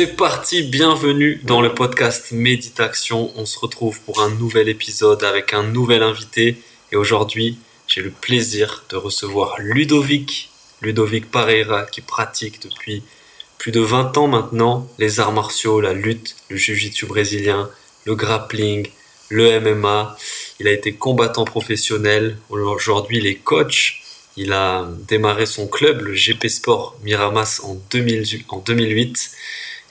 C'est parti, bienvenue dans le podcast Méditation. On se retrouve pour un nouvel épisode avec un nouvel invité. Et aujourd'hui, j'ai le plaisir de recevoir Ludovic, Ludovic Pareira, qui pratique depuis plus de 20 ans maintenant les arts martiaux, la lutte, le jiu-jitsu brésilien, le grappling, le MMA. Il a été combattant professionnel. Aujourd'hui, il est coach. Il a démarré son club, le GP Sport Miramas, en, 2008.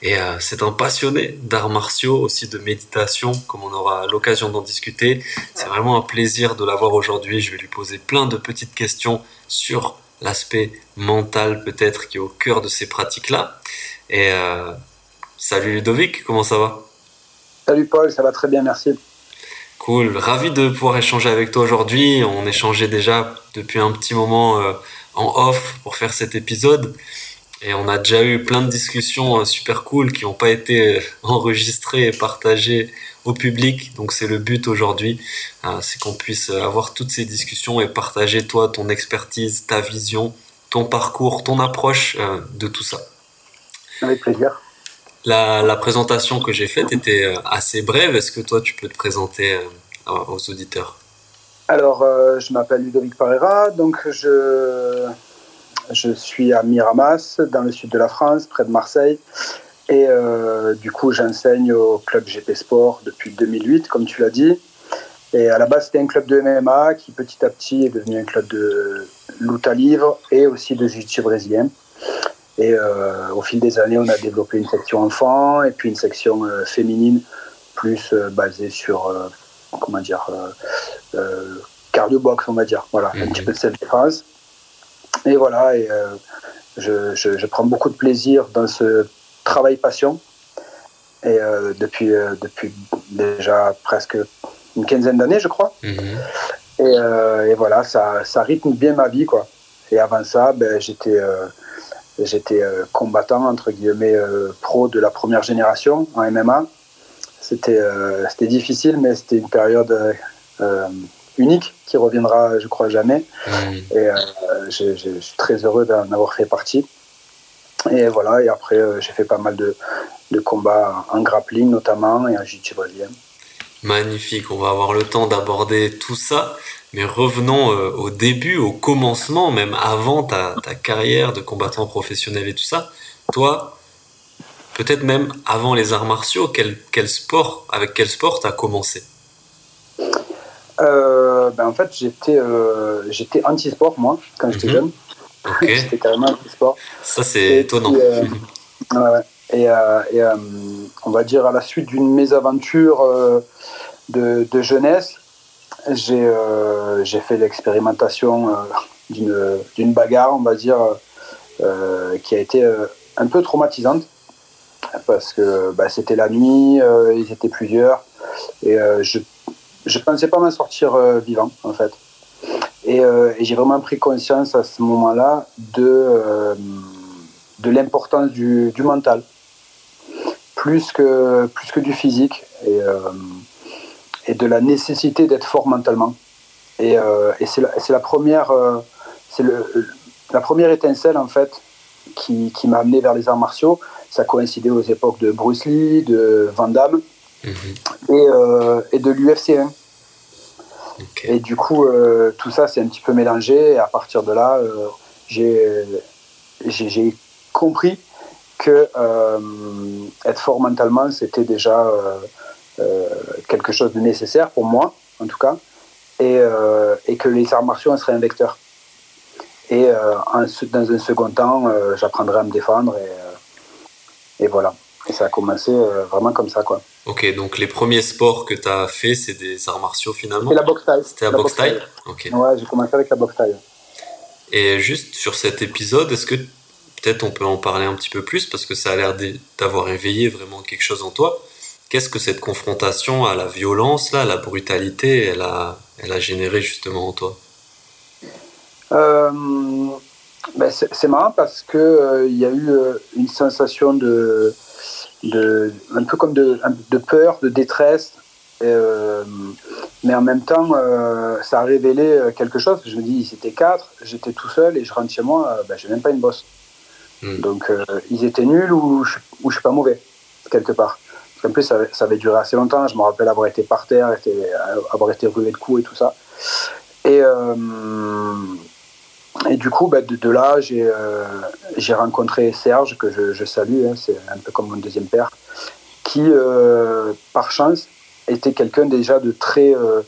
Et euh, c'est un passionné d'arts martiaux, aussi de méditation, comme on aura l'occasion d'en discuter. C'est vraiment un plaisir de l'avoir aujourd'hui. Je vais lui poser plein de petites questions sur l'aspect mental peut-être qui est au cœur de ces pratiques-là. Et euh, salut Ludovic, comment ça va? Salut Paul, ça va très bien, merci. Cool, ravi de pouvoir échanger avec toi aujourd'hui. On échangeait déjà depuis un petit moment euh, en off pour faire cet épisode. Et on a déjà eu plein de discussions euh, super cool qui n'ont pas été euh, enregistrées et partagées au public. Donc c'est le but aujourd'hui, euh, c'est qu'on puisse avoir toutes ces discussions et partager toi ton expertise, ta vision, ton parcours, ton approche de tout ça. Avec plaisir. La, la présentation que j'ai faite était assez brève. Est-ce que toi tu peux te présenter aux auditeurs? Alors je m'appelle Ludovic Parera, donc je je suis à Miramas, dans le sud de la France, près de Marseille. Et euh, du coup, j'enseigne au club GP Sport depuis 2008, comme tu l'as dit. Et à la base, c'était un club de MMA qui petit à petit est devenu un club de lutte à livre et aussi de jiu-jitsu brésilien. Et euh, au fil des années, on a développé une section enfant et puis une section euh, féminine plus basée sur, comment dire, cardio box, on va dire. Voilà, un petit peu de cette défense. Et voilà, et, euh, je, je, prends beaucoup de plaisir dans ce travail passion. Et euh, depuis, euh, depuis déjà presque une quinzaine d'années, je crois. Mhm. Et, et, voilà, ça, ça, rythme bien ma vie. Quoi. Et avant ça, ben, j'étais j'étais combattant, entre guillemets, pro de la première génération en MMA. C'était c'était difficile, mais c'était une période unique qui reviendra, je crois, jamais. Et euh, je, suis très heureux d'en avoir fait partie. Et voilà, et après, euh, j'ai fait pas mal de, de, combats en grappling notamment et en jiu-jitsu brésilien. Magnifique, on va avoir le temps d'aborder tout ça. Mais revenons euh, au début, au commencement, même avant ta, ta, carrière de combattant professionnel et tout ça. Toi, peut-être même avant les arts martiaux, quel, quel sport, avec quel sport tu as commencé? Euh, ben en fait, j'étais euh, j'étais anti-sport, moi, quand j'étais mhm. jeune. j'étais carrément anti-sport. Ça, c'est étonnant. Euh, et, et on va dire, à la suite d'une mésaventure de, de, jeunesse, j'ai fait l'expérimentation d'une bagarre, on va dire, qui a été un peu traumatisante. Parce que bah, c'était la nuit, ils étaient plusieurs. Et je je pensais pas m'en sortir euh, vivant, en fait. Euh, et, j'ai vraiment pris conscience à ce moment-là de, euh, de l'importance du, du, mental, plus que, plus que du physique, et, et de la nécessité d'être fort mentalement. Et, et c'est la, la, première, c'est la première étincelle, en fait, qui, qui m'a amené vers les arts martiaux. Ça coïncidait aux époques de Bruce Lee, de Van Damme. Mhm. Et, et, de l'UFC 1. Et du coup, euh, tout ça, c'est un petit peu mélangé. Et à partir de là, euh, j'ai compris que euh, être fort mentalement, c'était déjà quelque chose de nécessaire pour moi, en tout cas, et, et que les arts martiaux en seraient un vecteur. Et dans un second temps, j'apprendrai à me défendre, et, et voilà. Et ça a commencé vraiment comme ça, quoi. Ok, donc les premiers sports que tu as fait, c'est des arts martiaux finalement C'est la boxe taille. C'était la, boxe taille, Ok. Ouais, j'ai commencé avec la boxe taille. Et juste sur cet épisode, est-ce que peut-être on peut en parler un petit peu plus parce que ça a l'air d'avoir éveillé vraiment quelque chose en toi. Qu'est-ce que cette confrontation à la violence, là, à la brutalité, elle a, elle a généré justement en toi? Euh, ben C'est marrant parce qu'il euh, il y a eu euh, une sensation de, de un peu comme de, de peur, de détresse, mais en même temps, ça a révélé quelque chose. Je me dis, ils étaient quatre, j'étais tout seul et je rentre chez moi, ben, je n'ai même pas une bosse. Hmm. Donc, ils étaient nuls ou je, ou je suis pas mauvais, quelque part. En plus, ça, ça, avait duré assez longtemps. Je me rappelle avoir été par terre, avoir été rué de coups et tout ça. Et, et du coup, bah, de, là, euh, j'ai rencontré Serge, que je, salue, hein, c'est un peu comme mon deuxième père, qui, euh, par chance, était quelqu'un déjà de très, euh,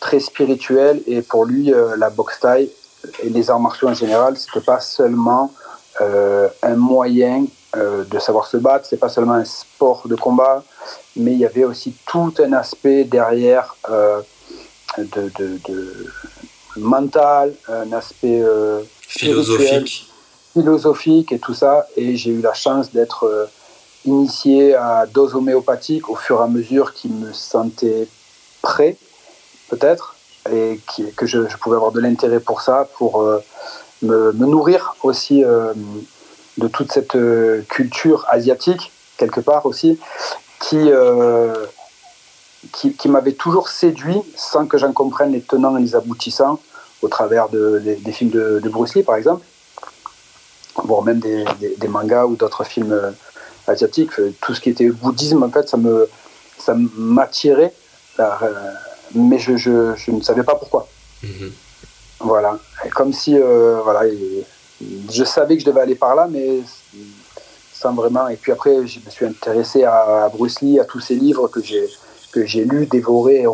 très spirituel. Et pour lui, la boxe taille et les arts martiaux en général, c'était pas seulement un moyen de savoir se battre, c'est pas seulement un sport de combat, mais il y avait aussi tout un aspect derrière de, mental, un aspect euh, philosophique. philosophique et tout ça. Et j'ai eu la chance d'être euh, initié à dose homéopathique au fur et à mesure qu'il me sentait prêt, peut-être, et que je, pouvais avoir de l'intérêt pour ça, pour euh, me, nourrir aussi de toute cette culture asiatique, quelque part aussi, qui qui, m'avait toujours séduit sans que j'en comprenne les tenants et les aboutissants au travers de, des, films de, Bruce Lee, par exemple, voire même des, mangas ou d'autres films euh, asiatiques. Tout ce qui était bouddhisme, en fait, ça me ça m'attirait, euh, mais je, je, ne savais pas pourquoi. Mhm. Voilà. comme si, euh, voilà, je savais que je devais aller par là, mais sans vraiment. Et puis après, je me suis intéressé à Bruce Lee, à tous ses livres que j'ai que j'ai lu, dévoré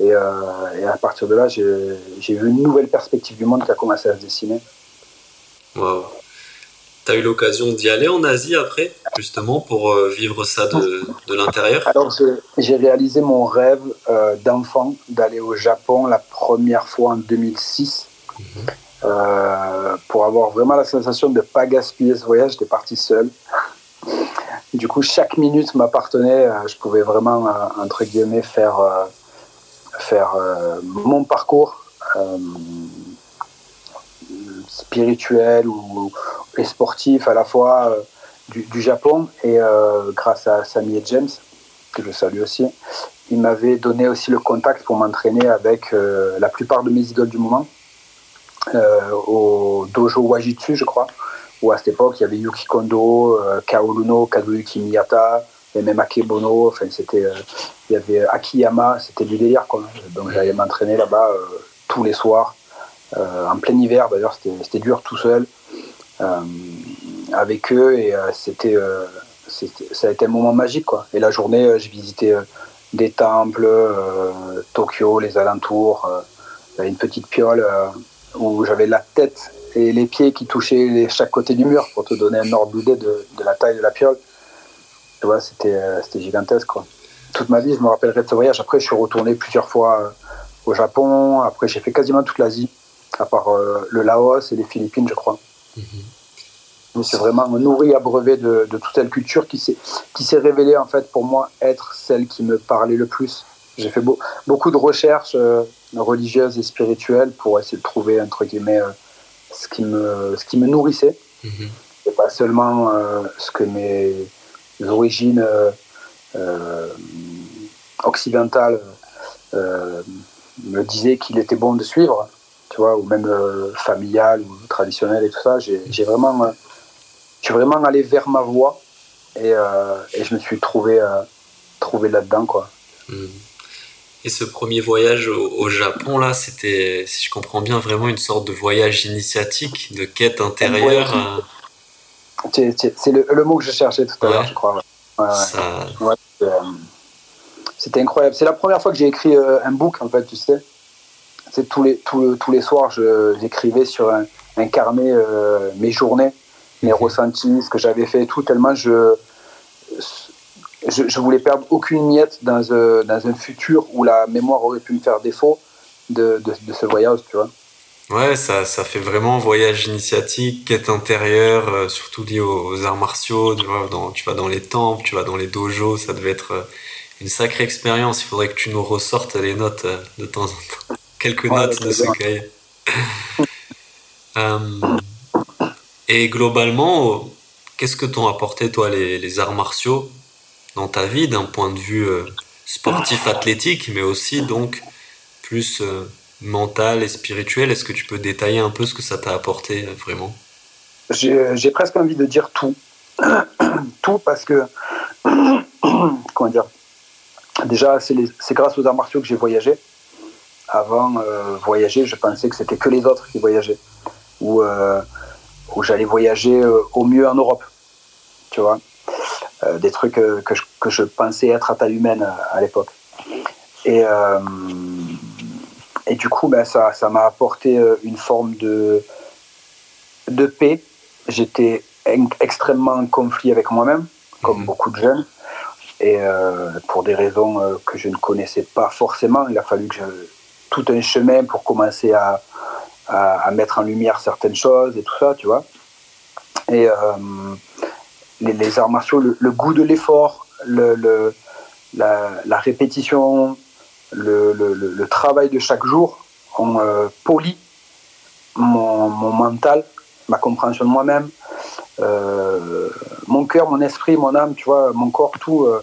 et relu. Et, euh, à partir de là, j'ai vu une nouvelle perspective du monde qui a commencé à se dessiner. Wow. Tu as eu l'occasion d'y aller en Asie après, justement, pour euh, vivre ça de, de l'intérieur? Alors, j'ai réalisé mon rêve euh, d'enfant d'aller au Japon la première fois en 2006. Mhm. pour avoir vraiment la sensation de ne pas gaspiller ce voyage, j'étais parti seul. Du coup, chaque minute m'appartenait. Euh, je pouvais vraiment, euh, entre guillemets, faire, euh, faire mon parcours spirituel ou, et sportif à la fois du, Japon. Et grâce à Samy et James, que je salue aussi, il m'avait donné aussi le contact pour m'entraîner avec la plupart de mes idoles du moment. au dojo Wajitsu, je crois où à cette époque, il y avait Yuki Kondo, euh, Kaoluno, Kazuyuki Miyata, et même Akebono, enfin, c'était, euh, il y avait Akiyama, c'était du délire. Quoi. Donc j'allais m'entraîner là-bas euh, tous les soirs, en plein hiver d'ailleurs, c'était, dur tout seul, avec eux, et c'était, ça a été un moment magique. Quoi. Et la journée, j'ai visité des temples, Tokyo, les alentours, une petite piole où j'avais la tête et les pieds qui touchaient chaque côté du mur pour te donner un ordre d'idée de, la taille de la piole. Tu vois, c'était, euh, c'était gigantesque. Quoi. Toute ma vie, je me rappellerai de ce voyage. Après, je suis retourné plusieurs fois euh, au Japon. Après, j'ai fait quasiment toute l'Asie, à part euh, le Laos et les Philippines, je crois. Mm-hmm. C'est vraiment nourri, abreuvé de, de toute telle culture qui s'est, révélée, en fait, pour moi, être celle qui me parlait le plus. J'ai fait beaucoup de recherches religieuses et spirituelles pour essayer de trouver, entre guillemets, ce qui me, ce qui me nourrissait. Mhm. Et pas seulement euh, ce que mes origines euh, euh, occidentales me disaient qu'il était bon de suivre, tu vois, ou même familial ou traditionnel et tout ça. J'ai vraiment, je vraiment allé vers ma voie et, et je me suis trouvé, trouvé là-dedans, quoi. Mhm. Et ce premier voyage au, Japon, là, c'était, si je comprends bien, vraiment une sorte de voyage initiatique, de quête intérieure. Euh. C'est le, mot que je cherchais tout à l'heure, je crois. Euh, c'était incroyable. C'est la première fois que j'ai écrit euh, un book, en fait, tu sais. C'est tous les, tous, tous les soirs, j'écrivais sur un, carnet mes journées, mes ressentis, ce que j'avais fait, tout, tellement je je, je voulais perdre aucune miette dans, un, dans un futur où la mémoire aurait pu me faire défaut de, de, ce voyage, tu vois. Ouais, ça, ça fait vraiment voyage initiatique, quête intérieure, euh, surtout lié aux, arts martiaux. Tu, vois, dans, tu vas dans les temples, tu vas dans les dojos, ça devait être euh, une sacrée expérience. Il faudrait que tu nous ressortes les notes euh, de temps en temps. Quelques notes de ce cahier. et globalement, qu'est-ce que t'ont apporté, toi, les, les, arts martiaux dans ta vie, d'un point de vue sportif, athlétique, mais aussi donc plus mental et spirituel. Est-ce que tu peux détailler un peu ce que ça t'a apporté euh, vraiment? J'ai presque envie de dire tout. tout parce que, comment dire, déjà c'est grâce aux arts martiaux que j'ai voyagé. Avant, euh, voyager, je pensais que c'était que les autres qui voyageaient. Ou, euh, j'allais voyager au mieux en Europe. Tu vois? Des trucs que je, que, je, pensais être à taille humaine à, l'époque. Et et du coup, ben, ça, ça m'a apporté euh, une forme de, de paix. J'étais extrêmement en conflit avec moi-même, comme mhm. beaucoup de jeunes. Et euh, pour des raisons euh, que je ne connaissais pas forcément, il a fallu que je tout un chemin pour commencer à, à, mettre en lumière certaines choses et tout ça, tu vois. Et les, arts martiaux, le, goût de l'effort, le, le la, la, répétition, le, le, le, travail de chaque jour ont euh, poli mon, mon, mental, ma compréhension de moi-même, euh, mon cœur, mon esprit, mon âme, tu vois, mon corps, tout. Euh,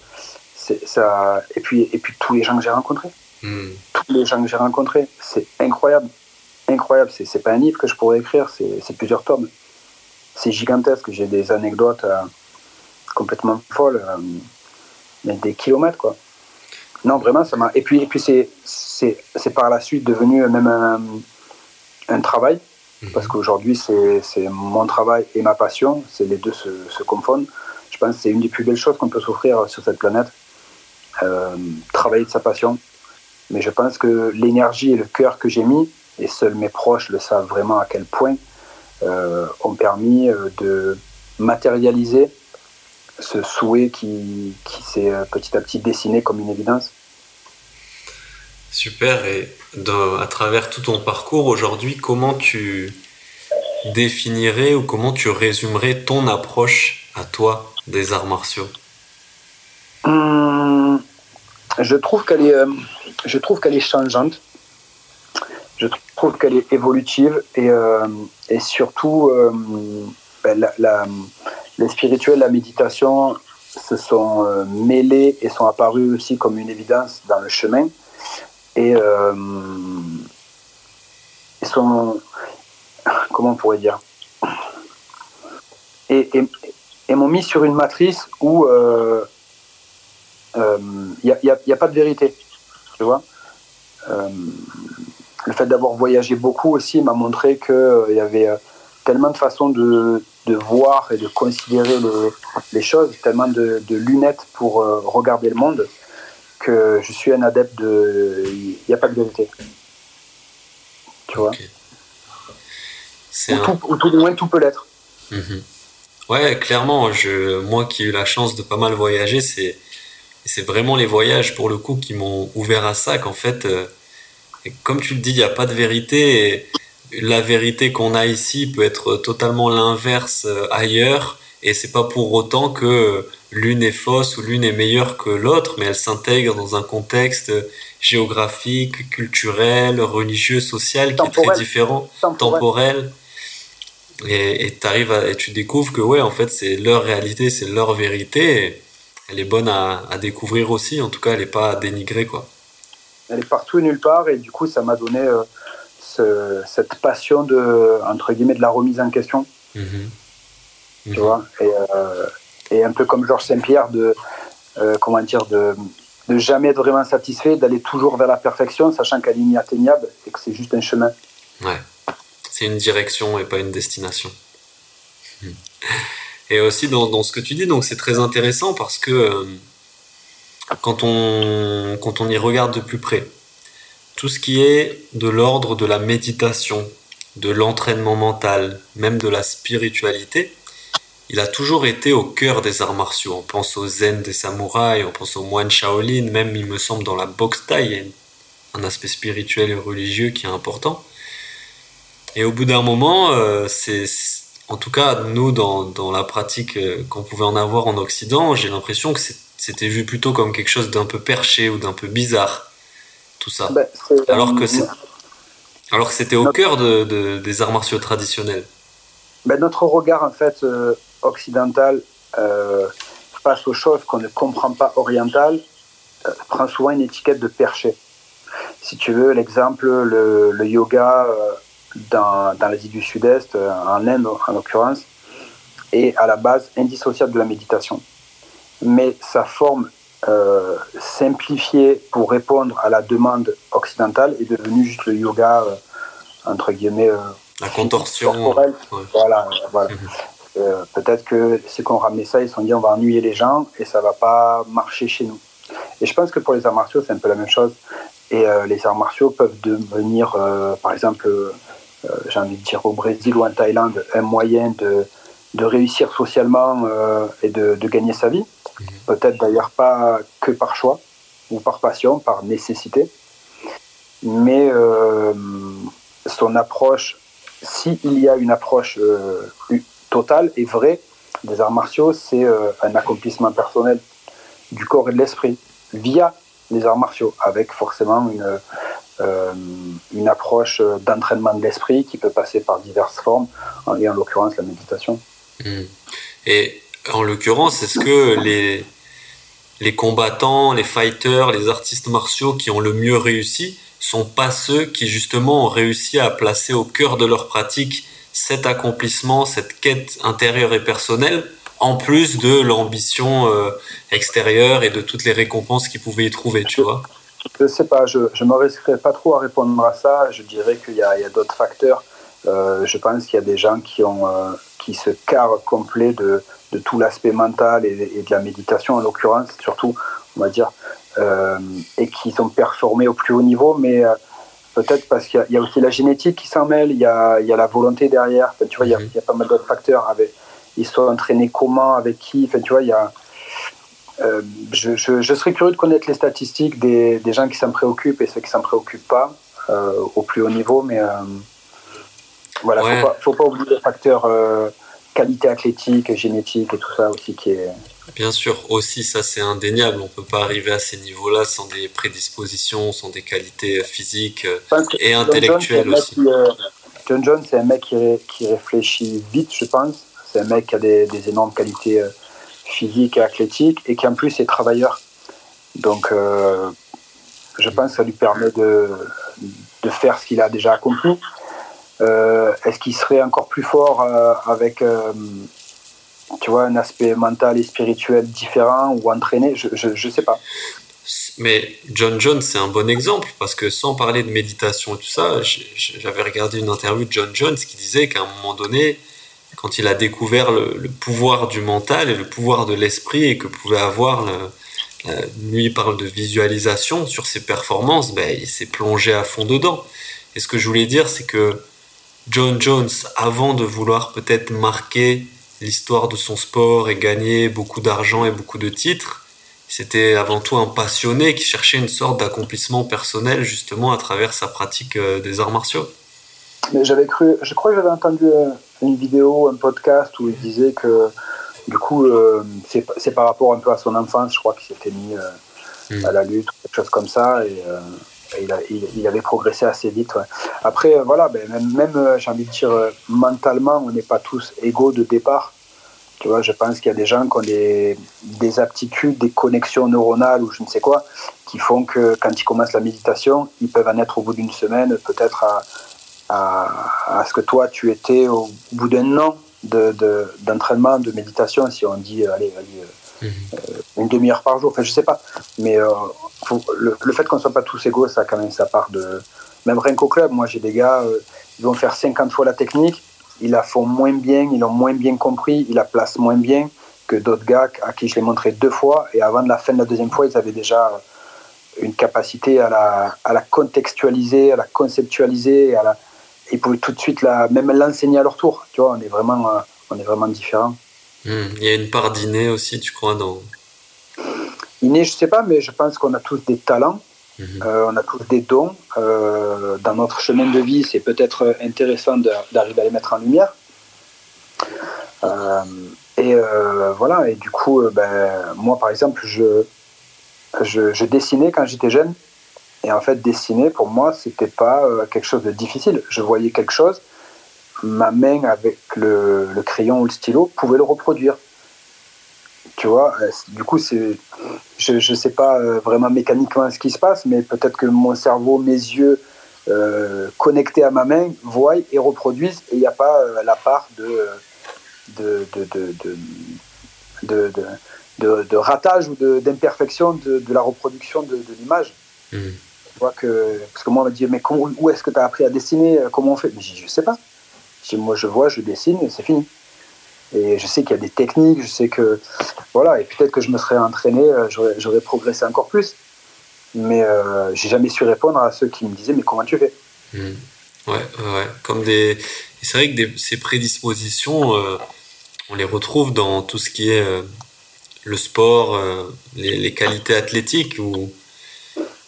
ça, et, puis, et puis tous les gens que j'ai rencontrés. Hmm. Tous les gens que j'ai rencontrés. C'est incroyable. Incroyable. C'est pas un livre que je pourrais écrire, c'est plusieurs tomes. C'est gigantesque. J'ai des anecdotes complètement folles, mais des kilomètres, quoi. Non, vraiment, ça m'a. Et puis, et puis c'est, par la suite devenu même un, un travail, mhm. parce qu'aujourd'hui, c'est, mon travail et ma passion, les deux se, se, confondent. Je pense que c'est une des plus belles choses qu'on peut s'offrir sur cette planète, euh, travailler de sa passion. Mais je pense que l'énergie et le cœur que j'ai mis, et seuls mes proches le savent vraiment à quel point, euh, ont permis euh, de matérialiser ce souhait qui, qui s'est petit à petit dessiné comme une évidence. Super. Et à travers tout ton parcours aujourd'hui, comment tu définirais ou comment tu résumerais ton approche à toi des arts martiaux? Hum, Je trouve qu'elle est, euh, je trouve qu'elle est changeante. Je trouve qu'elle est évolutive et, euh, et surtout euh, ben, la, la, les spirituels, la méditation se sont mêlés et sont apparus aussi comme une évidence dans le chemin. Et euh, ils sont comment on pourrait dire? Et, m'ont mis sur une matrice où il euh, n'y euh, a, a, pas de vérité tu vois? Euh, le fait d'avoir voyagé beaucoup aussi m'a montré qu'il y avait tellement de façons de, de, voir et de considérer les, les choses, tellement de, de, lunettes pour regarder le monde, que je suis un adepte de. Il n'y a pas de vérité. Tu vois? Ou, tout, du moins, tout peut l'être. Mhm. Ouais, clairement, je, moi qui ai eu la chance de pas mal voyager, c'est, c'est vraiment les voyages pour le coup qui m'ont ouvert à ça, qu'en fait, euh, comme tu le dis, il n'y a pas de vérité. Et la vérité qu'on a ici peut être totalement l'inverse euh, ailleurs. Et c'est pas pour autant que l'une est fausse ou l'une est meilleure que l'autre, mais elle s'intègre dans un contexte géographique, culturel, religieux, social qui est très différent, temporel. Et, et, arrives et tu découvres que ouais, en fait, c'est leur réalité, c'est leur vérité. elle est bonne à, à, découvrir aussi. En tout cas, elle n'est pas à dénigrer, quoi. Elle est partout et nulle part. Et du coup, ça m'a donné euh, ce, cette passion de, entre guillemets, de la remise en question. Mm-hmm. Tu vois et, euh, et un peu comme Georges Saint-Pierre, de, euh, comment dire, de, de jamais être vraiment satisfait, d'aller toujours vers la perfection, sachant qu'elle est inatteignable et que c'est juste un chemin. Ouais, c'est une direction et pas une destination. Et aussi dans, dans ce que tu dis, donc c'est très intéressant parce que euh, quand, on, quand on y regarde de plus près, tout ce qui est de l'ordre de la méditation, de l'entraînement mental, même de la spiritualité, il a toujours été au cœur des arts martiaux. On pense au zen des samouraïs, on pense aux moines Shaolin, même il me semble dans la boxe thaï, il y a un aspect spirituel et religieux qui est important. Et au bout d'un moment, euh, c'est, en tout cas, nous, dans, dans la pratique euh, qu'on pouvait en avoir en Occident, j'ai l'impression que c'était vu plutôt comme quelque chose d'un peu perché ou d'un peu bizarre, tout ça. Ben, alors que c'est, alors que c'était au cœur de, des arts martiaux traditionnels. Ben, notre regard, en fait, occidental, face aux choses qu'on ne comprend pas orientales, prend souvent une étiquette de perché si tu veux, l'exemple, le, yoga euh, dans, dans l'Asie du Sud-Est, euh, en Inde en l'occurrence, est à la base indissociable de la méditation. Mais sa forme euh, simplifiée pour répondre à la demande occidentale est devenue juste le yoga, entre guillemets, la contorsion. Voilà, voilà. Mhm. Peut-être que ceux qui ont ramené ça, ils se sont dit on va ennuyer les gens et ça va pas marcher chez nous. Et je pense que pour les arts martiaux, c'est un peu la même chose. Et euh, les arts martiaux peuvent devenir, euh, par exemple, euh, j'ai envie de dire au Brésil ou en Thaïlande, un moyen de, de réussir socialement et de, de, gagner sa vie. Mhm. Peut-être d'ailleurs pas que par choix ou par passion, par nécessité. Mais son approche, s'il y a une approche totale et vraie des arts martiaux, c'est un accomplissement personnel du corps et de l'esprit via les arts martiaux, avec forcément une, euh, une approche d'entraînement de l'esprit qui peut passer par diverses formes, et en l'occurrence la méditation. Et en l'occurrence, est-ce que les, les combattants, les fighters, les artistes martiaux qui ont le mieux réussi sont pas ceux qui justement ont réussi à placer au cœur de leur pratique cet accomplissement, cette quête intérieure et personnelle en plus de l'ambition euh, extérieure et de toutes les récompenses qu'ils pouvaient y trouver, tu vois? Je sais pas, je ne me risquerai pas trop à répondre à ça. Je dirais qu'il y a, a d'autres facteurs. Euh, je pense qu'il y a des gens qui, ont, euh, qui se carrent complet de, de tout l'aspect mental et, et, de la méditation, en l'occurrence, surtout, on va dire, et qui sont performés au plus haut niveau, mais peut-être parce qu'il y, a aussi la génétique qui s'en mêle, il y a, il y a la volonté derrière, tu vois, il y a, il y a pas mal d'autres facteurs. Avec, ils sont entraînés comment, avec qui. Enfin, tu vois, il y a. Euh, je, je, serais curieux de connaître les statistiques des, des gens qui s'en préoccupent et ceux qui s'en préoccupent pas euh, au plus haut niveau, mais euh, voilà, il faut, faut, pas oublier le facteur qualité athlétique, génétique et tout ça aussi qui est. Bien sûr, aussi ça c'est indéniable. On peut pas arriver à ces niveaux-là sans des prédispositions, sans des qualités physiques et intellectuelles aussi. John Jones, c'est un mec qui, qui réfléchit vite, je pense c'est un mec qui a des, énormes qualités euh, physiques et athlétiques et qui en plus est travailleur. Donc euh, je pense que ça lui permet de, de faire ce qu'il a déjà accompli. Euh, est-ce qu'il serait encore plus fort avec tu vois, un aspect mental et spirituel différent ou entraîné? Je ne sais pas. Mais John Jones, c'est un bon exemple parce que sans parler de méditation et tout ça, j'avais regardé une interview de John Jones qui disait qu'à un moment donné, quand il a découvert le, pouvoir du mental et le pouvoir de l'esprit et que pouvait avoir lui il parle de visualisation sur ses performances, ben, il s'est plongé à fond dedans. Et ce que je voulais dire, c'est que John Jones, avant de vouloir peut-être marquer l'histoire de son sport et gagner beaucoup d'argent et beaucoup de titres, c'était avant tout un passionné qui cherchait une sorte d'accomplissement personnel justement à travers sa pratique euh, des arts martiaux. Mais j'avais cru, je crois que j'avais entendu euh, une vidéo, un podcast où il disait que du coup, euh, c'est par rapport un peu à son enfance, je crois qu'il s'était mis euh, hmm. à la lutte, quelque chose comme ça, et, il, avait progressé assez vite. Après, voilà, ben, même, même j'ai envie de dire, mentalement, on n'est pas tous égaux de départ. Tu vois, je pense qu'il y a des gens qui ont des, des, aptitudes, des connexions neuronales ou je ne sais quoi, qui font que quand ils commencent la méditation, ils peuvent en être au bout d'une semaine, peut-être à, ce que toi tu étais au bout d'un an d'entraînement, de, de, méditation, si on dit allez, allez euh. Une demi-heure par jour, enfin je sais pas, mais euh, le, fait qu'on soit pas tous égaux, ça a quand même sa part de... Même rien qu'au club, moi j'ai des gars, euh, ils vont faire 50 fois la technique, ils la font moins bien, ils l'ont moins bien compris, ils la placent moins bien que d'autres gars à qui je l'ai montré deux fois, et avant de la fin de la deuxième fois, ils avaient déjà une capacité à la, à la contextualiser, à la conceptualiser, à la, ils pouvaient tout de suite la, même l'enseigner à leur tour. Tu vois, on est vraiment, euh, on est vraiment différents. Hmm. Il y a une part d'inné aussi, tu crois, dans. Inné, je sais pas, mais je pense qu'on a tous des talents Mhm. on a tous des dons. dans notre chemin de vie, c'est peut-être intéressant d'arriver à les mettre en lumière. et voilà, et du coup, ben, moi par exemple, je, je dessinais quand j'étais jeune. Et en fait, dessiner, pour moi, c'était pas euh, quelque chose de difficile. Je voyais quelque chose, ma main avec le, crayon ou le stylo pouvait le reproduire. Tu vois, euh, du coup, c'est, je ne sais pas euh, vraiment mécaniquement ce qui se passe, mais peut-être que mon cerveau, mes yeux connectés à ma main voient et reproduisent, et il n'y a pas la part de de, de, de, de, ratage ou d'imperfection de, la reproduction de, l'image. Mmh que, parce que moi, on m'a dit, mais où est-ce que tu as appris à dessiner euh, Comment on fait? Je ne sais pas. Moi, je vois, je dessine et c'est fini. Et je sais qu'il y a des techniques, je sais que. Voilà, et peut-être que je me serais entraîné, euh, j'aurais progressé encore plus. Mais euh, j'ai jamais su répondre à ceux qui me disaient, mais comment tu fais? Mmh. Ouais, ouais. Comme des. C'est vrai que ces prédispositions, on les retrouve dans tout ce qui est le sport, les, qualités athlétiques,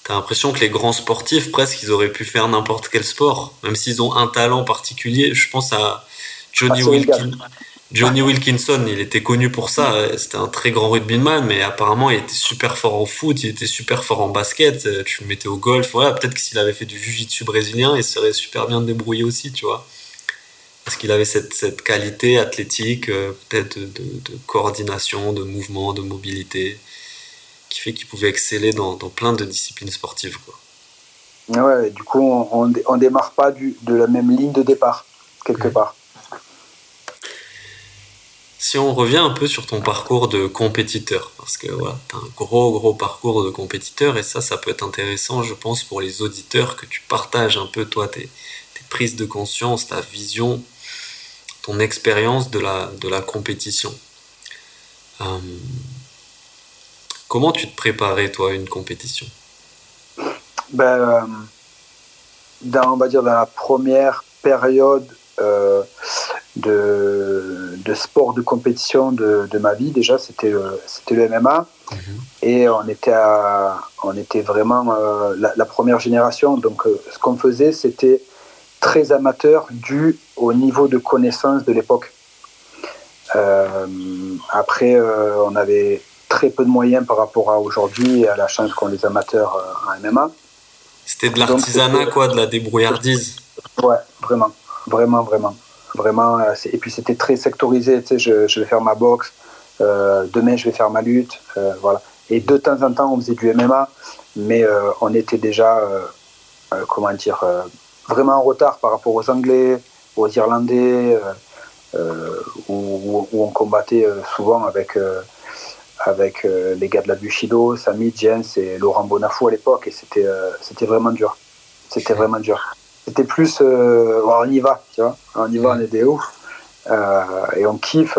T'as l'impression que les grands sportifs, presque, ils auraient pu faire n'importe quel sport, même s'ils ont un talent particulier. Je pense à Johnny, Johnny Wilkinson, il était connu pour ça. C'était un très grand rugbyman, mais apparemment, il était super fort au foot, il était super fort en basket. Tu le mettais au golf. Voilà, peut-être que s'il avait fait du jiu-jitsu brésilien, il serait super bien débrouillé aussi, tu vois. Parce qu'il avait cette, cette, qualité athlétique, euh, peut-être de, de, coordination, de mouvement, de mobilité qui fait qu'il pouvait exceller dans, plein de disciplines sportives. Quoi. Ouais, du coup, on, on démarre pas du, de la même ligne de départ, quelque part. Si on revient un peu sur ton parcours de compétiteur, parce que voilà, tu as un gros, gros parcours de compétiteur, et ça, ça peut être intéressant, je pense, pour les auditeurs, que tu partages un peu, toi, tes, tes prises de conscience, ta vision, ton expérience de la, de la compétition. Euh, Comment tu te préparais, toi, à une compétition? Ben, euh, dans, On va dire dans la première période euh, de, de, sport de compétition de, de ma vie, déjà, c'était c'était le MMA. Mhm. Et on était, on était vraiment euh, la, première génération. Donc, ce qu'on faisait, c'était très amateur dû au niveau de connaissance de l'époque. après, on avait très peu de moyens par rapport à aujourd'hui et à la chance qu'ont les amateurs euh, en MMA. C'était de l'artisanat, quoi, de la débrouillardise. Ouais, vraiment, vraiment, vraiment. vraiment euh, et puis c'était très sectorisé, tu sais, je, je, vais faire ma boxe, euh, demain je vais faire ma lutte, voilà. Et de temps en temps, on faisait du MMA, mais on était déjà, comment dire, vraiment en retard par rapport aux Anglais, aux Irlandais, où, où, on combattait souvent avec avec euh, les gars de la Bushido, Samy, Jens et Laurent Bonafou à l'époque, et c'était euh, c'était vraiment dur. C'était vraiment dur. C'était plus, euh, on y va, tu vois, on y va, on est des ouf, et on kiffe,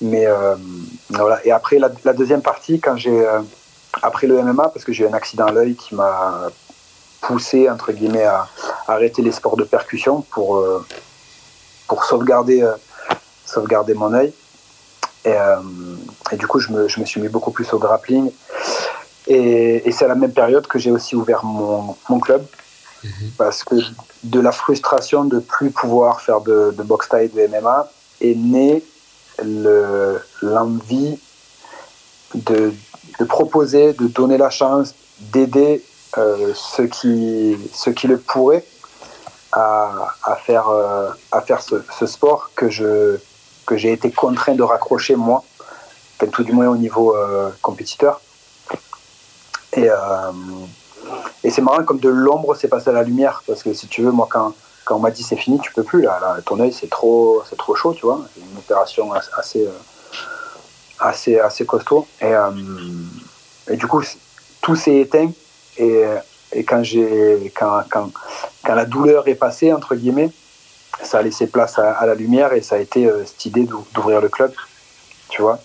mais voilà. Et après la, deuxième partie, quand j'ai après le MMA, parce que j'ai eu un accident à l'œil qui m'a poussé entre guillemets à, arrêter les sports de percussion pour pour sauvegarder sauvegarder mon œil. Et, et du coup, je me, je me, suis mis beaucoup plus au grappling. Et, et c'est à la même période que j'ai aussi ouvert mon, mon club. Mhm. Parce que de la frustration de plus pouvoir faire de, de boxe taille de MMA est née l'envie de, de, proposer, de donner la chance, d'aider euh, ceux, qui, ceux qui le pourraient à, à faire, euh, à faire ce, ce, sport que je que j'ai été contraint de raccrocher moi tout du moins au niveau euh, compétiteur. Et, euh, et c'est marrant, comme de l'ombre s'est passé à la lumière, parce que si tu veux, moi, quand, on m'a dit c'est fini, tu peux plus, là, ton œil c'est trop, c'est trop chaud, tu vois, une opération assez, euh, assez, assez costaud. Et, du coup, tout s'est éteint, et, quand, quand, quand, quand, la douleur est passée, entre guillemets, ça a laissé place à la lumière, et ça a été cette idée d'ouvrir le club tu vois.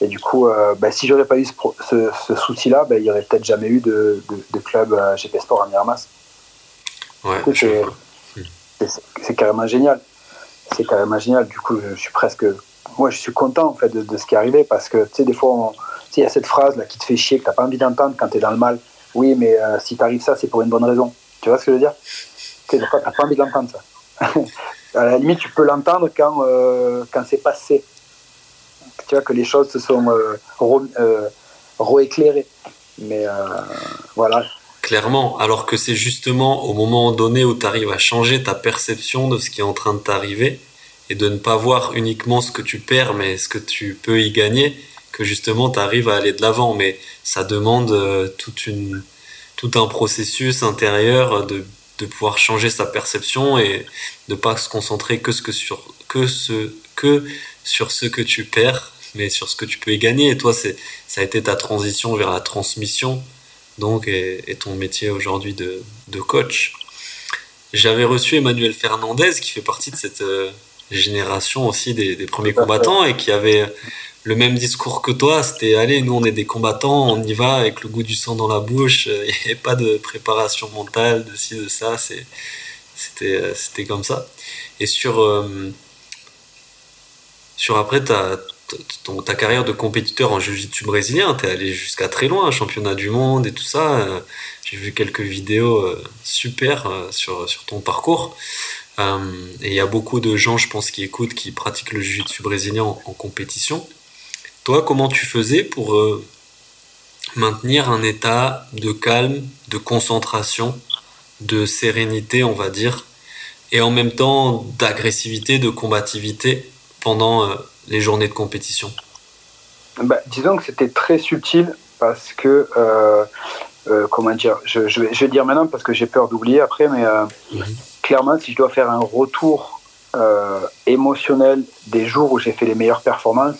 Et du coup, euh, bah, si j'aurais pas eu ce, ce, souci-là, bah, il n'y aurait peut-être jamais eu de, de, club euh, GP Sport à Miramas. Ouais, c'est carrément génial. C'est carrément génial. Du coup, je suis presque. Moi, je suis content en fait de, ce qui est arrivé parce que, tu sais, des fois, il y a cette phrase là qui te fait chier, que tu n'as pas envie d'entendre quand tu es dans le mal. Oui, mais si t'arrives ça, c'est pour une bonne raison. Tu vois ce que je veux dire? Tu n'as pas envie de l'entendre, ça. à la limite, tu peux l'entendre quand, quand c'est passé. Tu vois, que les choses se sont rééclairées. Mais voilà, Clairement, alors que c'est justement au moment donné où tu arrives à changer ta perception de ce qui est en train de t'arriver et de ne pas voir uniquement ce que tu perds, mais ce que tu peux y gagner, que justement tu arrives à aller de l'avant. Mais ça demande euh, tout un processus intérieur de, pouvoir changer sa perception et de pas se concentrer que, que, sur, que, ce, que sur ce que tu perds, mais sur ce que tu peux y gagner. Et toi, c'est, ça a été ta transition vers la transmission donc, et, ton métier aujourd'hui de, coach. J'avais reçu Emmanuel Fernandez, qui fait partie de cette euh, génération aussi des, premiers combattants et qui avait le même discours que toi. C'était allez, nous on est des combattants, on y va avec le goût du sang dans la bouche. Il n'y avait pas de préparation mentale, de ci, de ça. C'était, euh, c'était comme ça. Et sur, euh, sur après, tu as ta carrière de compétiteur en jiu-jitsu brésilien, tu es allé jusqu'à très loin, championnat du monde et tout ça. Euh, j'ai vu quelques vidéos euh, super euh, sur, sur ton parcours. et il y a beaucoup de gens, je pense, qui écoutent, qui pratiquent le jiu-jitsu brésilien en, compétition. Toi, comment tu faisais pour maintenir un état de calme, de concentration, de sérénité, on va dire, et en même temps d'agressivité, de combativité? Pendant les journées de compétition bah, Disons que c'était très subtil parce que, euh, euh, comment dire, je, vais, dire maintenant parce que j'ai peur d'oublier après, mais euh, mhm. clairement, si je dois faire un retour émotionnel des jours où j'ai fait les meilleures performances,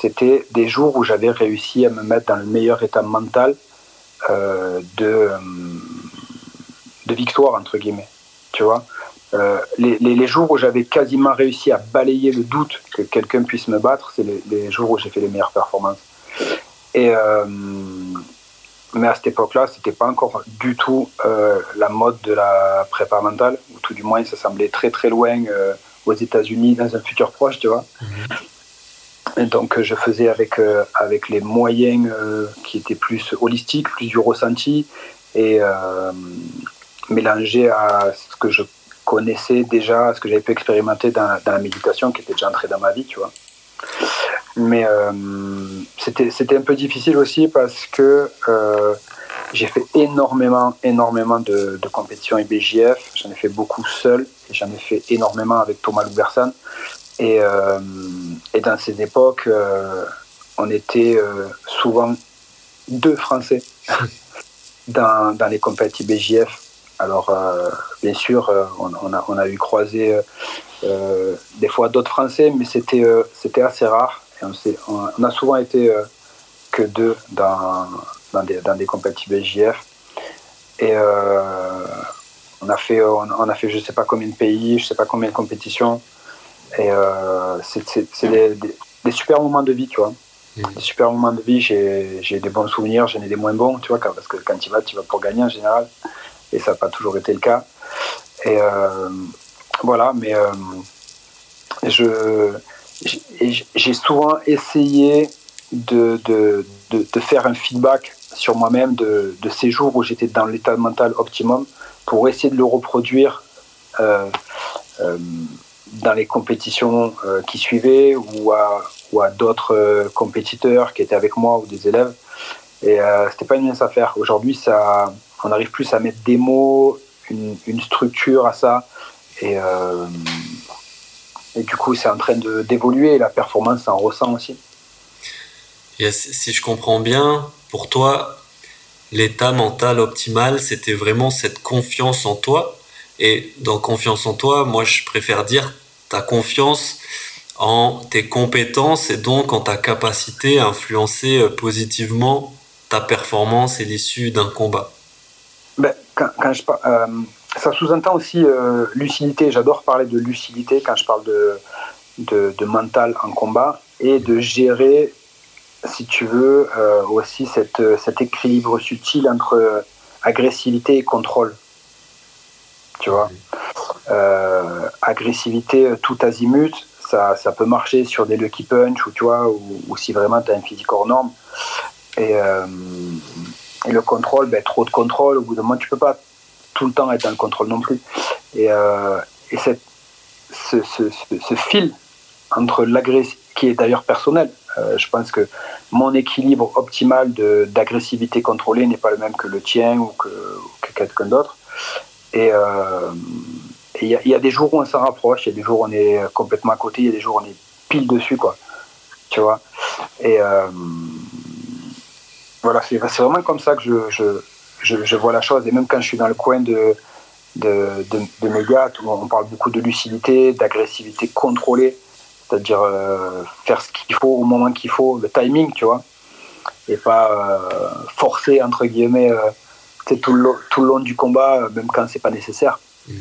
c'était des jours où j'avais réussi à me mettre dans le meilleur état mental de, de victoire, entre guillemets. Tu vois? Euh, les, jours où j'avais quasiment réussi à balayer le doute que quelqu'un puisse me battre, c'est les, jours où j'ai fait les meilleures performances. Et, euh, mais à cette époque-là, c'était pas encore du tout euh, la mode de la prépa mentale, ou tout du moins ça semblait très très loin aux États-Unis dans un futur proche, tu vois. Et donc je faisais avec, avec les moyens qui étaient plus holistiques, plus du ressenti, et mélangé à ce que je connaissais déjà ce que j'avais pu expérimenter dans, la méditation qui était déjà entré dans ma vie, tu vois. Mais euh, c'était un peu difficile aussi parce que euh, j'ai fait énormément, énormément de, de compétitions IBJF. J'en ai fait beaucoup seul et j'en ai fait énormément avec Thomas Loubersan. Et, euh, et dans ces époques, on était souvent deux Français dans, dans les compétitions IBJF alors, euh, bien sûr, euh, on, a, on, a, eu croisé euh, des fois d'autres Français, mais c'était c'était assez rare. Et on, on, a souvent été que deux dans, dans, des, dans des compétitions JF. Et on a fait, on, a fait je sais pas combien de pays, je sais pas combien de compétitions. Et c'est des, des, super moments de vie, tu vois. Mmh. Des super moments de vie, j'ai des bons souvenirs, j'en ai des moins bons, tu vois, parce que quand tu vas, tu vas pour gagner en général et ça n'a pas toujours été le cas. Et euh, voilà, mais euh, j'ai souvent essayé de, de, de, faire un feedback sur moi-même de, de, ces jours où j'étais dans l'état mental optimum pour essayer de le reproduire euh, dans les compétitions qui suivaient ou à, ou à d'autres compétiteurs qui étaient avec moi ou des élèves. Et c'était pas une mince affaire. Aujourd'hui, ça, on arrive plus à mettre des mots, une, structure à ça. Et, euh, et du coup, c'est en train d'évoluer la performance en ressent aussi. si je comprends bien, pour toi, l'état mental optimal, c'était vraiment cette confiance en toi. Et dans confiance en toi, moi, je préfère dire ta confiance en tes compétences et donc en ta capacité à influencer euh, positivement ta performance et l'issue d'un combat ben, quand, je, euh, Ça sous-entend aussi euh, lucidité. J'adore parler de lucidité quand je parle de, de, mental en combat et de gérer, si tu veux, euh, aussi cette, cet équilibre subtil entre agressivité et contrôle. Tu vois? Agressivité tout azimut, ça, ça, peut marcher sur des lucky punch ou, tu vois, ou, si vraiment tu as un physique hors norme. Et et le contrôle, ben, trop de contrôle, au bout d'un moment, tu peux pas tout le temps être dans le contrôle non plus. Et, euh, et cette, ce, ce, fil entre l'agressivité, qui est d'ailleurs personnel, euh, je pense que mon équilibre optimal d'agressivité contrôlée n'est pas le même que le tien ou que, que quelqu'un d'autre. Et euh, il y, a des jours où on s'en rapproche, il y a des jours où on est complètement à côté, il y a des jours où on est pile dessus, quoi. Tu vois? Et voilà, c'est vraiment comme ça que je, je, je, je, vois la chose. Et même quand je suis dans le coin de, de, de, de mes gars, on parle beaucoup de lucidité, d'agressivité contrôlée, c'est-à-dire euh, faire ce qu'il faut au moment qu'il faut, le timing, tu vois, et pas euh, forcer, entre guillemets, euh, tout, le, tout le long du combat, même quand c'est pas nécessaire. Mmh.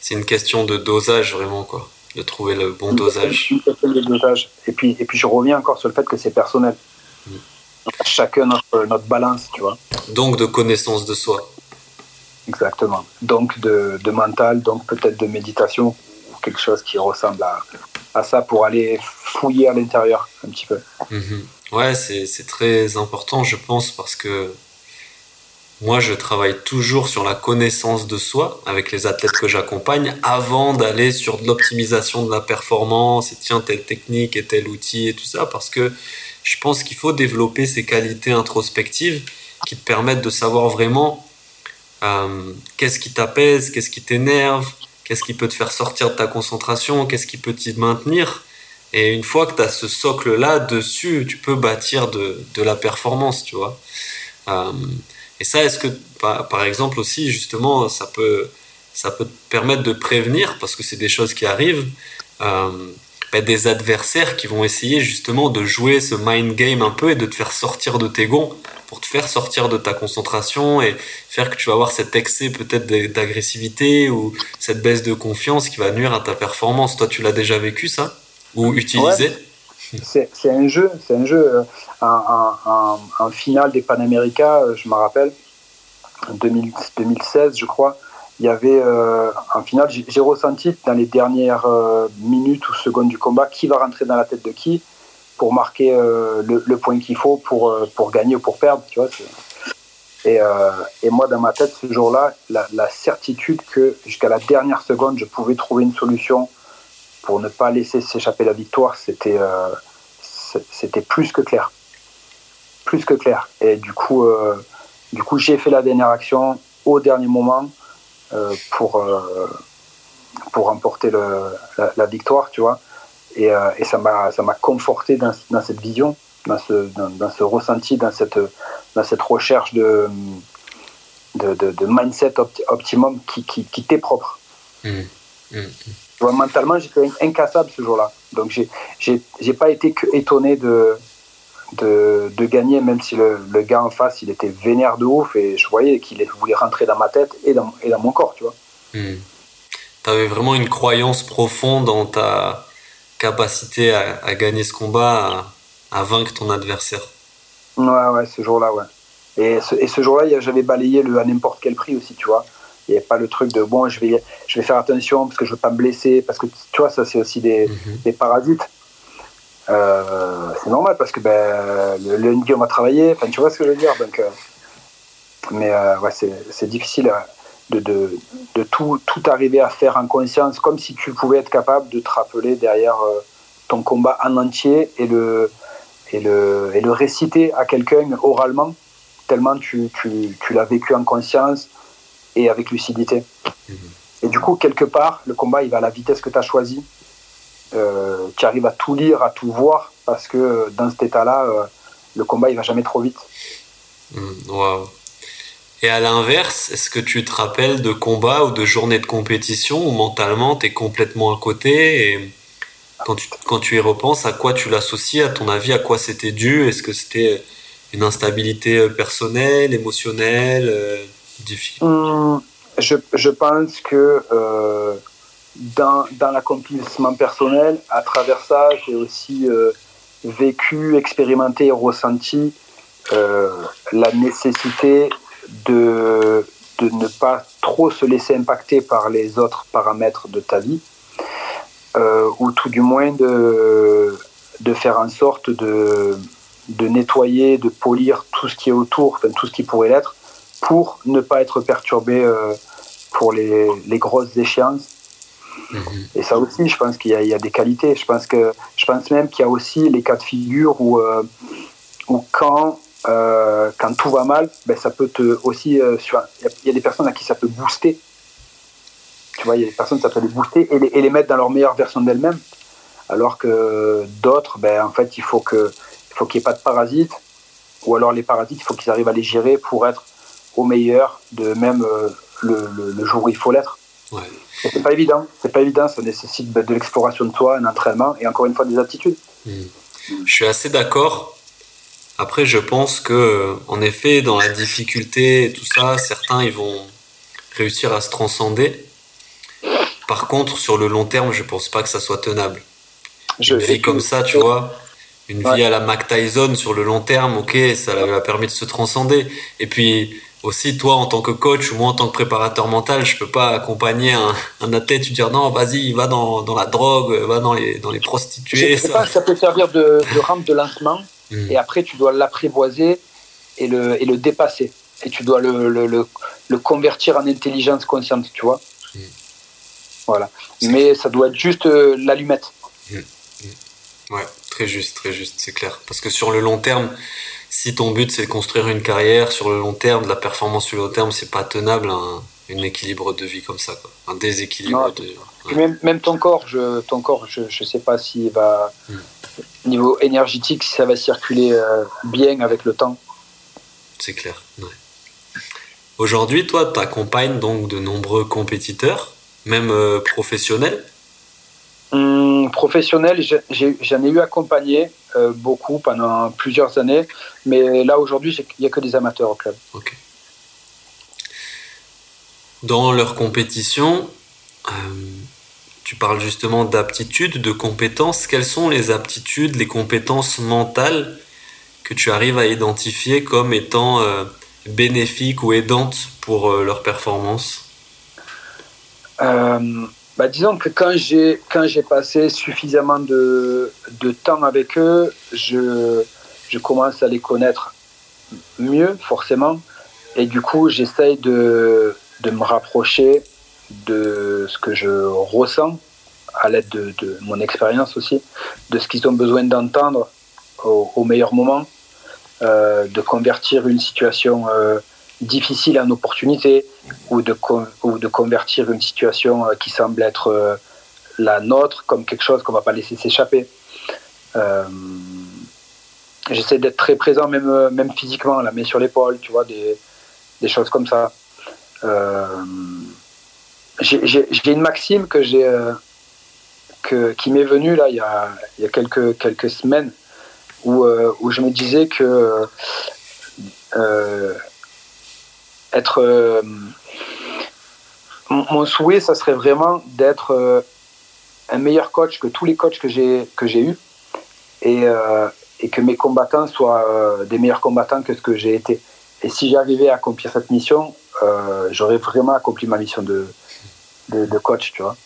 C'est une question de dosage, vraiment, quoi, de trouver le bon dosage. Une question de dosage. Et puis, et puis je reviens encore sur le fait que c'est personnel. Mmh. Chacun notre, notre balance, tu vois. Donc de connaissance de soi. Exactement. Donc de, de mental, donc peut-être de méditation, quelque chose qui ressemble à, à ça pour aller fouiller à l'intérieur un petit peu. Mmh. Ouais, c'est très important, je pense, parce que moi, je travaille toujours sur la connaissance de soi avec les athlètes que j'accompagne avant d'aller sur de l'optimisation de la performance et tiens, telle technique et tel outil et tout ça, parce que je pense qu'il faut développer ces qualités introspectives qui te permettent de savoir vraiment euh, qu'est-ce qui t'apaise, qu'est-ce qui t'énerve, qu'est-ce qui peut te faire sortir de ta concentration, qu'est-ce qui peut t'y maintenir. Et une fois que tu as ce socle-là dessus, tu peux bâtir de, de, la performance, tu vois. Euh, et ça, est-ce que, par, exemple aussi, justement, ça peut, ça peut te permettre de prévenir, parce que c'est des choses qui arrivent, euh, bah, des adversaires qui vont essayer justement de jouer ce mind game un peu et de te faire sortir de tes gonds pour te faire sortir de ta concentration et faire que tu vas avoir cet excès peut-être d'agressivité ou cette baisse de confiance qui va nuire à ta performance. Toi, tu l'as déjà vécu ça? Ou utilisé? C'est un jeu, c'est un jeu. En, finale des Panaméricains, je me rappelle, 2016, je crois, il y avait euh, en finale, j'ai ressenti dans les dernières euh, minutes ou secondes du combat qui va rentrer dans la tête de qui pour marquer euh, le, point qu'il faut pour, euh, pour gagner ou pour perdre. Tu vois, et, et, moi, dans ma tête, ce jour-là, la, la, certitude que jusqu'à la dernière seconde, je pouvais trouver une solution pour ne pas laisser s'échapper la victoire, c'était c'était plus que clair. Plus que clair. Et du coup, du coup j'ai fait la dernière action au dernier moment pour, pour remporter le, la, la, victoire, tu vois. Et, euh, et ça m'a conforté dans, dans, cette vision, dans ce, dans, dans, ce ressenti, dans cette, dans cette recherche de, de, de, de mindset optimum qui, qui, qui t'est propre. Mmh. Mmh. Vois, mentalement, j'étais incassable ce jour-là. Donc, j'ai pas été que étonné de, de, de, gagner, même si le, le, gars en face, il était vénère de ouf et je voyais qu'il voulait rentrer dans ma tête et dans, et dans mon corps, tu vois. Mmh. Tu avais vraiment une croyance profonde dans ta, capacité à, à, gagner ce combat, à, à, vaincre ton adversaire. Ouais, ouais, ce jour-là, ouais. Et ce, et ce jour-là, j'avais balayé le à n'importe quel prix aussi, tu vois. Il n'y avait pas le truc de bon, je vais, je vais faire attention parce que je ne veux pas me blesser, parce que tu vois, ça c'est aussi des, -hmm. des parasites. Euh, c'est normal parce que ben, le lundi on va travailler, enfin, tu vois ce que je veux dire. Donc, euh, mais euh, ouais, c'est difficile. Euh, de, de, de, tout, tout arriver à faire en conscience, comme si tu pouvais être capable de te rappeler derrière ton combat en entier et le, et le, et le réciter à quelqu'un oralement, tellement tu, tu, tu l'as vécu en conscience et avec lucidité. Mmh. Et du coup, quelque part, le combat, il va à la vitesse que tu as choisi. Euh, tu arrives à tout lire, à tout voir, parce que dans cet état-là, euh, le combat, il va jamais trop vite. Mmh, wow. Et à l'inverse, est-ce que tu te rappelles de combats ou de journées de compétition où mentalement tu es complètement à côté et quand tu, quand tu y repenses, à quoi tu l'associes À ton avis, à quoi c'était dû? Est-ce que c'était une instabilité personnelle, émotionnelle euh, difficile mmh, je, je, pense que euh, dans, dans l'accomplissement personnel, à travers ça, j'ai aussi euh, vécu, expérimenté et ressenti euh, la nécessité de, de ne pas trop se laisser impacter par les autres paramètres de ta vie, euh, ou tout du moins de, de faire en sorte de, de nettoyer, de polir tout ce qui est autour, enfin, tout ce qui pourrait l'être, pour ne pas être perturbé pour les, les, grosses échéances. Mhm. Et ça aussi, je pense qu'il y, a des qualités. Je pense, que, je pense même qu'il y a aussi les cas de figure où, euh, où quand, euh, quand tout va mal, ben, ça peut te aussi. Il y, a des personnes à qui ça peut booster. Tu vois, il y a des personnes, ça peut les booster et les, et les mettre dans leur meilleure version d'elles-mêmes. Alors que d'autres, ben, en fait, il faut qu'il n'y ait pas de parasites, ou alors les parasites, il faut qu'ils arrivent à les gérer pour être au meilleur de même euh, le, jour où il faut l'être. Ouais. C'est pas évident, c'est pas évident, ça nécessite de l'exploration de toi, un entraînement et encore une fois des aptitudes. Hmm. Je suis assez d'accord. Après, je pense que, en effet, dans la difficulté et tout ça, certains ils vont réussir à se transcender. Par contre, sur le long terme, je pense pas que ça soit tenable. Je, Une comme ça, tu vois, une vie à la Mac Tyson sur le long terme, ok, ça lui a permis de se transcender. Et puis aussi, toi, en tant que coach ou moi en tant que préparateur mental, je peux pas accompagner un, un athlète, tu dire non, vas-y, va dans, dans, la drogue, va dans les, dans les prostituées. Je sais pas, ça peut servir de, de rampe de lancement, hmm. et après, tu dois l'apprivoiser et le, et le dépasser. Et tu dois le, le, le, convertir en intelligence consciente, tu vois. Hmm. Voilà. Mais ça doit être juste euh, l'allumette. Hmm. Ouais. Très juste, très juste, c'est clair. Parce que sur le long terme, si ton but c'est de construire une carrière, sur le long terme, de la performance sur le long terme, c'est pas tenable un, équilibre de vie comme ça, quoi. un déséquilibre de même, même, ton corps, je, ton corps, je, je sais pas s'il va, hmm. niveau énergétique, si ça va circuler euh, bien avec le temps. C'est clair. Aujourd'hui, toi, tu accompagnes donc de nombreux compétiteurs, même euh, professionnels? Hum, professionnel, j'en ai, eu accompagné euh, beaucoup pendant plusieurs années, mais là aujourd'hui, il n'y a que des amateurs au club. Dans leur compétition, euh, tu parles justement d'aptitudes, de compétences. Quelles sont les aptitudes, les compétences mentales que tu arrives à identifier comme étant euh, bénéfiques ou aidantes pour leur performance? Bah, disons que quand j'ai quand j'ai passé suffisamment de, de, temps avec eux, je, je commence à les connaître mieux forcément, et du coup j'essaye de, de me rapprocher de ce que je ressens à l'aide de, de, mon expérience aussi, de ce qu'ils ont besoin d'entendre au, meilleur moment, euh, de convertir une situation euh, difficile en opportunité ou de, ou de convertir une situation euh, qui semble être euh, la nôtre comme quelque chose qu'on va pas laisser s'échapper. Euh, j'essaie d'être très présent, même, même physiquement, la main sur l'épaule, tu vois, des, des, choses comme ça. j'ai une maxime que j'ai que, qui m'est venue là il y a, y a quelques, quelques semaines où, où je me disais que être. Euh, mon souhait, ça serait vraiment d'être euh, un meilleur coach que tous les coachs que j'ai que j'ai eu et, euh, et, que mes combattants soient des meilleurs combattants que ce que j'ai été. Et si j'arrivais à accomplir cette mission, j'aurais vraiment accompli ma mission de, de, coach, tu vois,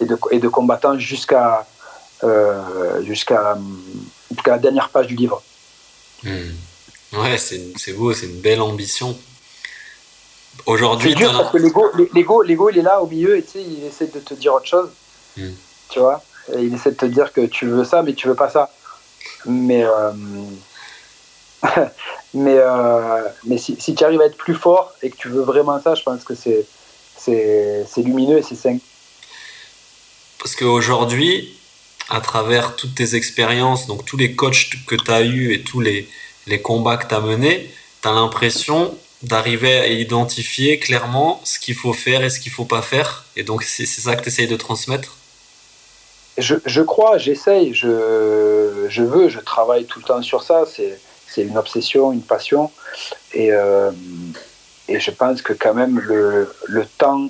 et de, et de combattant jusqu'à jusqu'à la dernière page du livre. Hmm. Ouais, c'est beau, c'est une belle ambition. Aujourd'hui, c'est dur parce que l'ego, l'ego, il est là au milieu et tu sais, il essaie de te dire autre chose. Hmm. Tu vois Il essaie de te dire que tu veux ça, mais tu veux pas ça. Mais, euh, mais, euh, mais si, si, tu arrives à être plus fort et que tu veux vraiment ça, je pense que c'est, c'est, c'est lumineux et c'est sain. Parce qu'aujourd'hui, à travers toutes tes expériences, donc tous les coachs que tu as eus et tous les, les combats que tu as menés, tu as l'impression d'arriver à identifier clairement ce qu'il faut faire et ce qu'il faut pas faire. Et donc, c'est ça que tu essayes de transmettre? Je, je crois, j'essaye, je, je, veux, je travaille tout le temps sur ça. C'est une obsession, une passion. Et, euh, et je pense que quand même le, le temps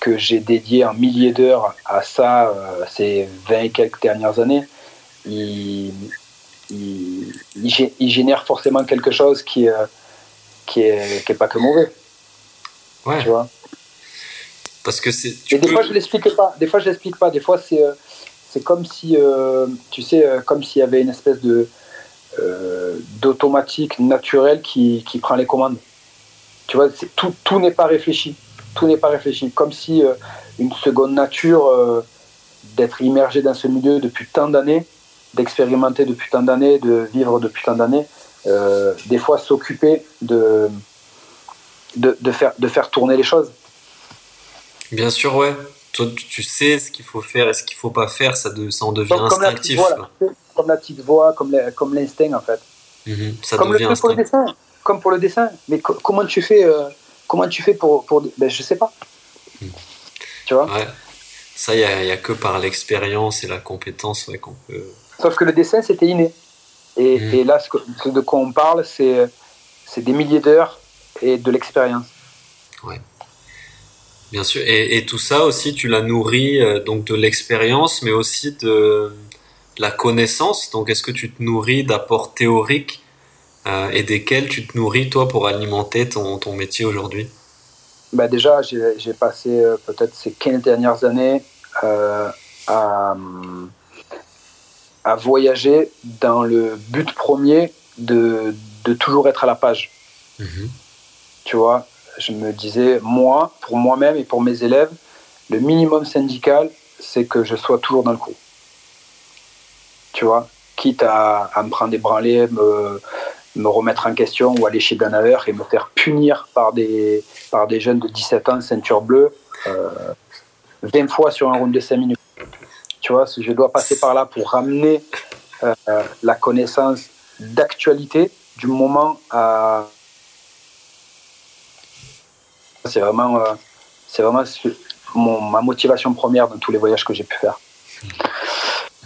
que j'ai dédié en milliers d'heures à ça euh, ces 20 et quelques dernières années, il, il, il, génère forcément quelque chose qui, euh, qui est, qui est pas que mauvais. Ouais. Tu vois Parce que c'est. Et des fois, je l'explique pas. Des fois, je l'explique pas. Des fois, c'est, euh, c'est comme si, euh, tu sais, euh, comme s'il y avait une espèce de, d'automatique naturel qui, qui, prend les commandes. Tu vois, tout, tout n'est pas réfléchi. Tout n'est pas réfléchi. Comme si une seconde nature d'être immergé dans ce milieu depuis tant d'années, d'expérimenter depuis tant d'années, de vivre depuis tant d'années, euh, des fois s'occuper de, de, faire, de faire tourner les choses. Bien sûr, ouais. Toi, tu sais ce qu'il faut faire et ce qu'il faut pas faire, ça, de, ça en devient instinctif. comme la petite voix, comme l'instinct en fait. Mhm, ça comme devient le pour le dessin. Comme pour le dessin. Mais comment tu fais, euh, comment tu fais pour, pour. Ben, je sais pas. Mhm. Tu vois? Ouais. Ça, il n'y a, a, que par l'expérience et la compétence ouais, qu'on peut. Sauf que le dessin, c'était inné. Et, mmh. et, là, ce, de quoi on parle, c'est des milliers d'heures et de l'expérience. Ouais. Bien sûr. Et, et, tout ça aussi, tu l'as nourri euh, donc de l'expérience, mais aussi de, la connaissance. Donc, est-ce que tu te nourris d'apports théoriques euh, et desquels tu te nourris, toi, pour alimenter ton, ton métier aujourd'hui? Bah Déjà, j'ai passé euh, peut-être ces 15 dernières années à à voyager dans le but premier de, de toujours être à la page. Mhm. Tu vois, je me disais, moi, pour moi-même et pour mes élèves, le minimum syndical, c'est que je sois toujours dans le coup. Tu vois, quitte à, à me prendre des branlées, me, me, remettre en question ou aller chez Danaver et me faire punir par des, par des jeunes de 17 ans, ceinture bleue, euh, 20 fois sur un round de 5 minutes. Tu vois, je dois passer par là pour ramener euh, la connaissance d'actualité du moment à. C'est vraiment, euh, vraiment ma motivation première dans tous les voyages que j'ai pu faire.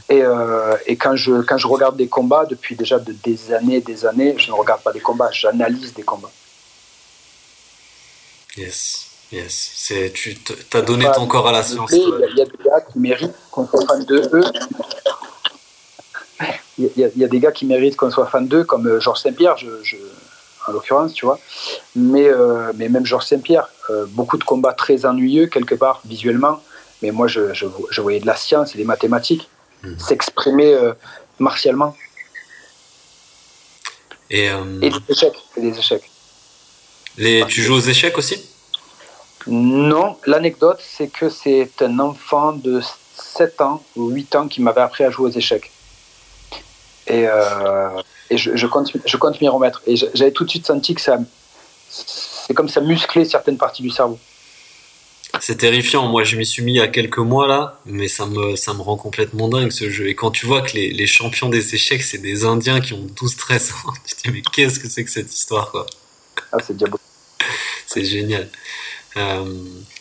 Et, euh, quand, je, quand je regarde des combats, depuis déjà de, des années et des années, je ne regarde pas des combats, j'analyse des combats. Yes. Yes, c'est tu as donné ton corps à la science. Il y, a des gars qui méritent qu'on soit fan de eux. Il y, a des gars qui méritent qu'on soit fan d'eux, comme euh, Georges Saint-Pierre, je, en l'occurrence, tu vois. Mais, euh, mais même Georges Saint-Pierre, euh, beaucoup de combats très ennuyeux, quelque part, visuellement. Mais moi, je, je, voyais de la science et des mathématiques mhm. s'exprimer martialement. Et, et, des échecs. Et des échecs. Les, tu joues aux échecs aussi? Non, l'anecdote, c'est que c'est un enfant de 7 ans ou 8 ans qui m'avait appris à jouer aux échecs. Et, euh, je, compte, je compte m'y remettre. Et j'avais tout de suite senti que ça, c'est comme ça musclait certaines parties du cerveau. C'est terrifiant. Moi, je m'y suis mis il y a quelques mois là, mais ça me, ça me rend complètement dingue ce jeu. Et quand tu vois que les, les champions des échecs, c'est des Indiens qui ont 12-13 ans, tu te dis, mais qu'est-ce que c'est que cette histoire, quoi? Ah, c'est diabolique. c'est génial. Euh,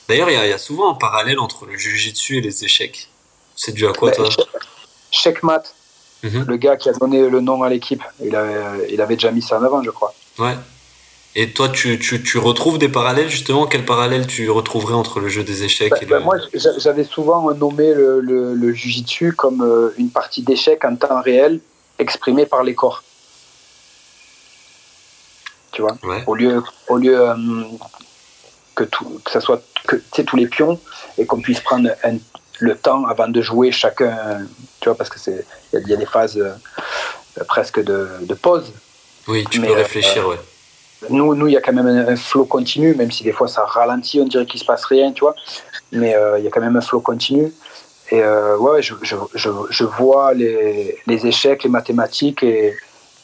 d'ailleurs, il y, a souvent un parallèle entre le jiu-jitsu et les échecs. C'est dû à quoi, toi Checkmat, mhm. le gars qui a donné le nom à l'équipe, il avait, il avait déjà mis ça en avant, je crois. Ouais. Et toi, tu, tu, tu, retrouves des parallèles, justement? Quel parallèle tu retrouverais entre le jeu des échecs et bah, le... Moi, j'avais souvent nommé le, le, le jiu-jitsu comme euh, une partie d'échecs en temps réel exprimée par les corps. Tu vois? Au lieu, au lieu euh, que, tout, que ça soit que, tous les pions et qu'on puisse prendre le temps avant de jouer chacun, tu vois, parce que c'est il y, a des phases euh, presque de, de, pause. Oui, tu peux réfléchir, euh, ouais. Nous, nous, il y a quand même un, flow continu, même si des fois ça ralentit, on dirait qu'il se passe rien, tu vois. Mais euh, il y a quand même un flow continu. Et ouais, je, je, je, je, vois les, les, échecs, les mathématiques et,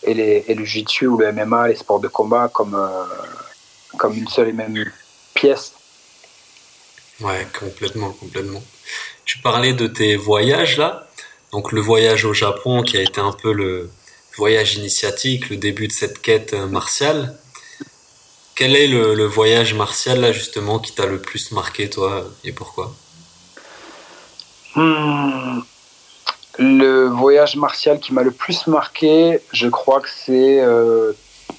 et, les, et le jiu-jitsu ou le MMA, les sports de combat comme, comme une seule et même pièce. Ouais, complètement, complètement. Tu parlais de tes voyages là, donc le voyage au Japon qui a été un peu le voyage initiatique, le début de cette quête euh, martiale. Quel est le, voyage martial là justement qui t'a le plus marqué toi et pourquoi? Hmm. Le voyage martial qui m'a le plus marqué, je crois que c'est euh,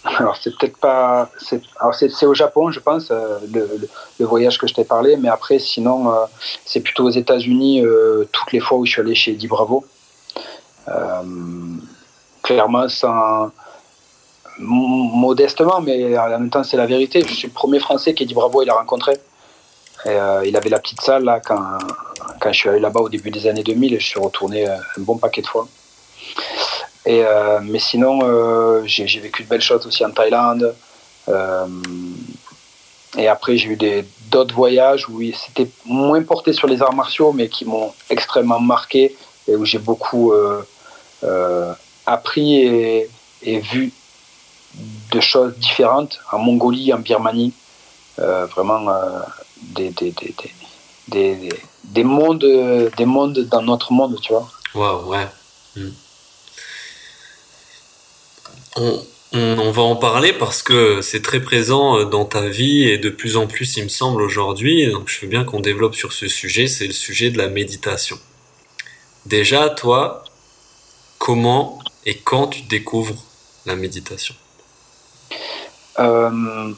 alors c'est peut-être pas, c'est au Japon, je pense, euh, le, voyage que je t'ai parlé, mais après sinon euh, c'est plutôt aux États-Unis euh, toutes les fois où je suis allé chez Eddie Bravo. clairement, sans modestement, mais en même temps c'est la vérité. Je suis le premier Français qu'Eddie Bravo il a rencontré. Et, il avait la petite salle là quand, quand je suis allé là-bas au début des années 2000 et je suis retourné un bon paquet de fois. Et, mais sinon, j'ai vécu de belles choses aussi en Thaïlande. et après, j'ai eu d'autres voyages où c'était moins porté sur les arts martiaux, mais qui m'ont extrêmement marqué et où j'ai beaucoup appris et, vu de choses différentes en Mongolie, en Birmanie. Euh, vraiment euh, des, des, des, des, mondes, des mondes dans notre monde, tu vois. Waouh, ouais. Hmm. On, va en parler parce que c'est très présent euh, dans ta vie et de plus en plus, il me semble, aujourd'hui. Donc, je veux bien qu'on développe sur ce sujet. C'est le sujet de la méditation. Déjà, toi, comment et quand tu découvres la méditation? Euh,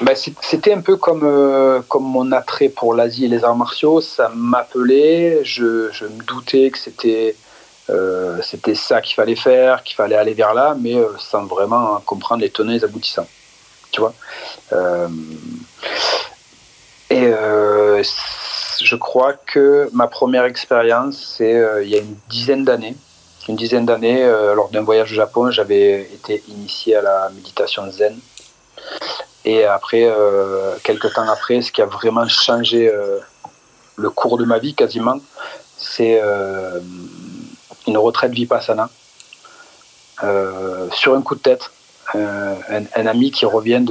ben, C'était un peu comme, euh, comme mon attrait pour l'Asie et les arts martiaux. Ça m'appelait, je, me doutais que c'était euh, c'était ça qu'il fallait faire, qu'il fallait aller vers là, mais sans vraiment comprendre les tenants et les aboutissants. Tu vois? Et je crois que ma première expérience, c'est il y a une dizaine d'années une dizaine d'années, lors d'un voyage au Japon, j'avais été initié à la méditation zen. Et après, euh, quelques temps après, ce qui a vraiment changé euh, le cours de ma vie quasiment, c'est euh, une retraite vipassana. sur un coup de tête, un, ami qui revient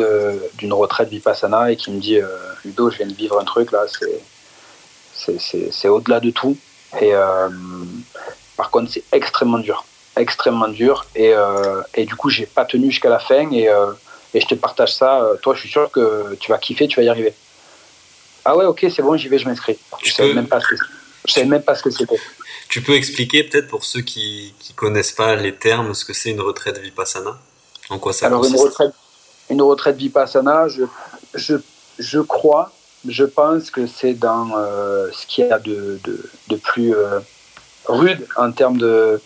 d'une retraite vipassana et qui me dit Ludo, je viens de vivre un truc là, c'est au-delà de tout. Et par contre, c'est extrêmement dur. Extrêmement dur. Et, et du coup, j'ai pas tenu jusqu'à la fin. Et et je te partage ça. Euh, toi, je suis sûr que tu vas kiffer, tu vas y arriver. Ah ouais, ok, c'est bon, j'y vais, je m'inscris. Je ne savais même pas ce que c'était. Tu peux expliquer peut-être pour ceux qui ne connaissent pas les termes ce que c'est une retraite vipassana? En quoi ça Alors, une retraite, une retraite vipassana, je, je, je crois, je pense que c'est dans euh, ce qu'il y a de, de, de plus euh, rude en termes de,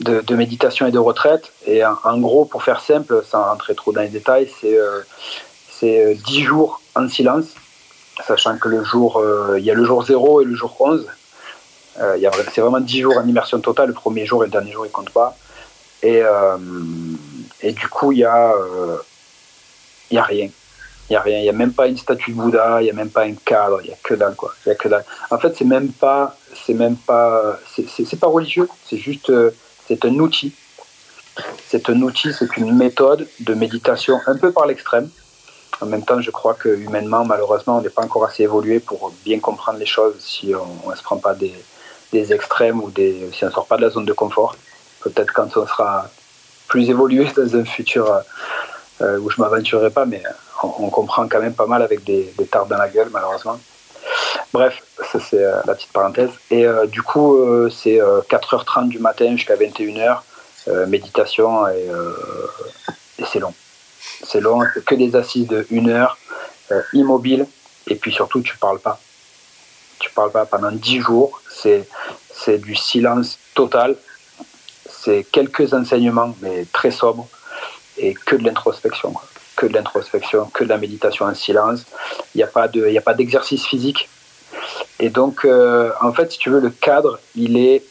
de, méditation et de retraite. Et en, gros, pour faire simple, sans rentrer trop dans les détails, c'est euh, c'est 10 euh, jours en silence, sachant que le jour, il y a le jour 0 et le jour 11. C'est vraiment 10 jours en immersion totale. Le premier jour et le dernier jour, ils ne comptent pas. Et, et du coup, il n'y a, il y a rien. Il n'y a rien. Il a même pas une statue de Bouddha, il n'y a même pas un cadre, il n'y a que dalle. Quoi. Y a que dalle. En fait, c'est même pas. C'est même pas. C'est pas religieux, c'est juste c'est un outil. C'est un outil, c'est une méthode de méditation un peu par l'extrême. En même temps, je crois que humainement, malheureusement, on n'est pas encore assez évolué pour bien comprendre les choses si on ne se prend pas des, extrêmes ou des, si on ne sort pas de la zone de confort. Peut-être quand on sera plus évolué dans un futur euh, où je ne m'aventurerai pas, mais on, comprend quand même pas mal avec des, tartes dans la gueule, malheureusement. Bref, ça c'est euh, la petite parenthèse. Et euh, du coup, euh, c'est 4h30 du matin jusqu'à 21h, méditation, et, c'est long. C'est long, que des assises de 1 heure, immobile, et puis surtout, tu parles pas. Tu parles pas pendant 10 jours, c'est, du silence total, c'est quelques enseignements, mais très sobres, et que de l'introspection. Que de l'introspection, que de la méditation en silence. Il n'y a pas d'exercice physique et donc, euh, en fait, si tu veux, le cadre, il est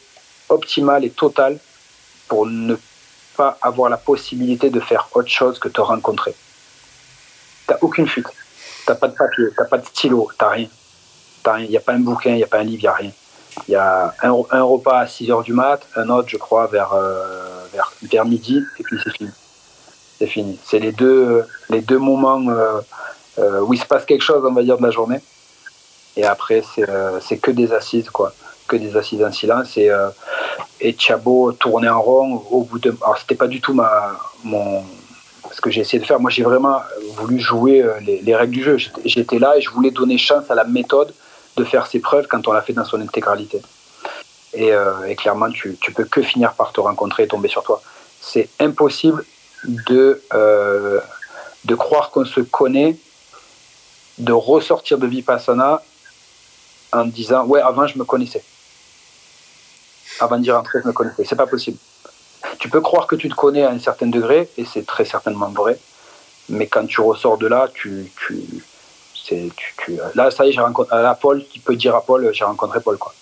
optimal et total pour ne pas avoir la possibilité de faire autre chose que te rencontrer. Tu n'as aucune fuite. Tu n'as pas de papier, tu n'as pas de stylo, tu n'as rien. Il n'y a pas un bouquin, il n'y a pas un livre, il n'y a rien. Il y a un, repas à 6 h du mat, un autre, je crois, vers, euh, vers, midi, et puis c'est fini. C'est fini. C'est les deux, les deux moments euh, où il se passe quelque chose, on va dire, de la journée. Et après, euh, c'est que des assises, quoi. Que des assises en silence. Et, euh, et tournait en rond au bout de. Alors, c'était pas du tout ma, mon, ce que j'ai essayé de faire. Moi, j'ai vraiment voulu jouer euh, les, les règles du jeu. J'étais là et je voulais donner chance à la méthode de faire ses preuves quand on l'a fait dans son intégralité. Et, et clairement, tu, tu peux que finir par te rencontrer et tomber sur toi. C'est impossible de, de croire qu'on se connaît, de ressortir de Vipassana en disant ouais avant je me connaissais avant d'y rentrer je me connaissais c'est pas possible tu peux croire que tu te connais à un certain degré et c'est très certainement vrai mais quand tu ressors de là tu, tu, tu, tu là ça y est j'ai rencontré à Paul qui peut dire à Paul j'ai rencontré Paul quoi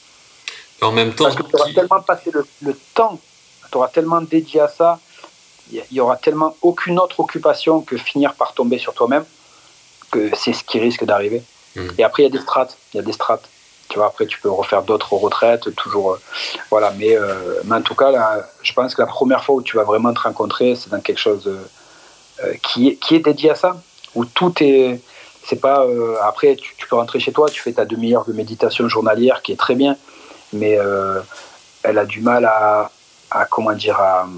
en même temps parce que tu auras tellement passé le, temps auras tellement dédié à ça, il y aura tellement aucune autre occupation que finir par tomber sur toi-même que c'est ce qui risque d'arriver. Hmm. Et après, il y a des strates. Il y a des strates. Tu vois, après, tu peux refaire d'autres retraites, toujours. Euh, voilà, mais, euh, mais, en tout cas, je pense que la première fois où tu vas vraiment te rencontrer, c'est dans quelque chose euh, qui, est, qui est dédié à ça, où tout est. C'est pas. après, tu, peux rentrer chez toi, tu fais ta demi-heure de méditation journalière qui est très bien, mais elle a du mal à, à comment dire, à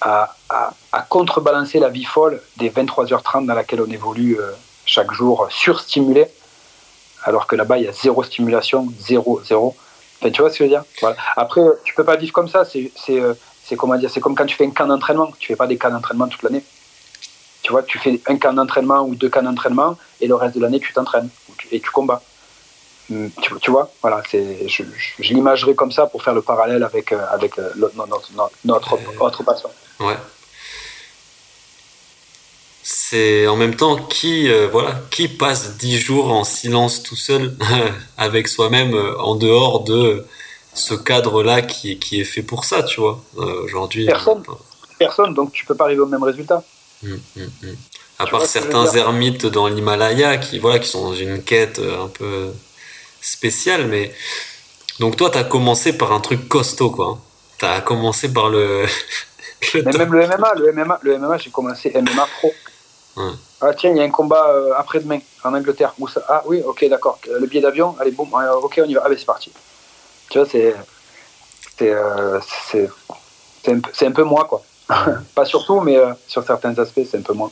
à, contrebalancer la vie folle des 23h30 dans laquelle on évolue chaque jour surstimulé, alors que là-bas, il y a zéro stimulation, zéro, zéro. Enfin, tu vois ce que je veux dire? Voilà. Après, tu peux pas vivre comme ça. C'est, c'est, euh, c'est, comment dire, c'est comme quand tu fais un camp d'entraînement. Tu fais pas des camps d'entraînement toute l'année. Tu vois, tu fais un camp d'entraînement ou deux camps d'entraînement et le reste de l'année, tu t'entraînes et tu combats. Hum, tu, vois, voilà, c'est, je, je, l'imagerai comme ça pour faire le parallèle avec, euh, avec notre, notre, notre, autre passion. Ouais. C'est en même temps qui, euh, voilà, qui passe dix jours en silence tout seul avec soi-même euh, en dehors de ce cadre-là qui, qui, est fait pour ça, tu vois. Euh, aujourd'hui. Personne. Personne, donc tu peux pas arriver au même résultat. Hum, hum, hum. À part certains ermites dans l'Himalaya qui, voilà, qui sont dans une quête un peu spéciale, mais. Donc toi, tu as commencé par un truc costaud, quoi. Tu as commencé par le. Mais même le MMA, le MMA, le MMA j'ai commencé MMA pro. Ah tiens, il y a un combat euh, après-demain en Angleterre. Où ça... Ah oui, ok, d'accord. Le billet d'avion, allez, bon, ok, on y va. Ah ben c'est parti. Tu vois, c'est. C'est euh, un, un, peu moi, quoi. Pas surtout, mais euh, sur certains aspects, c'est un peu moins.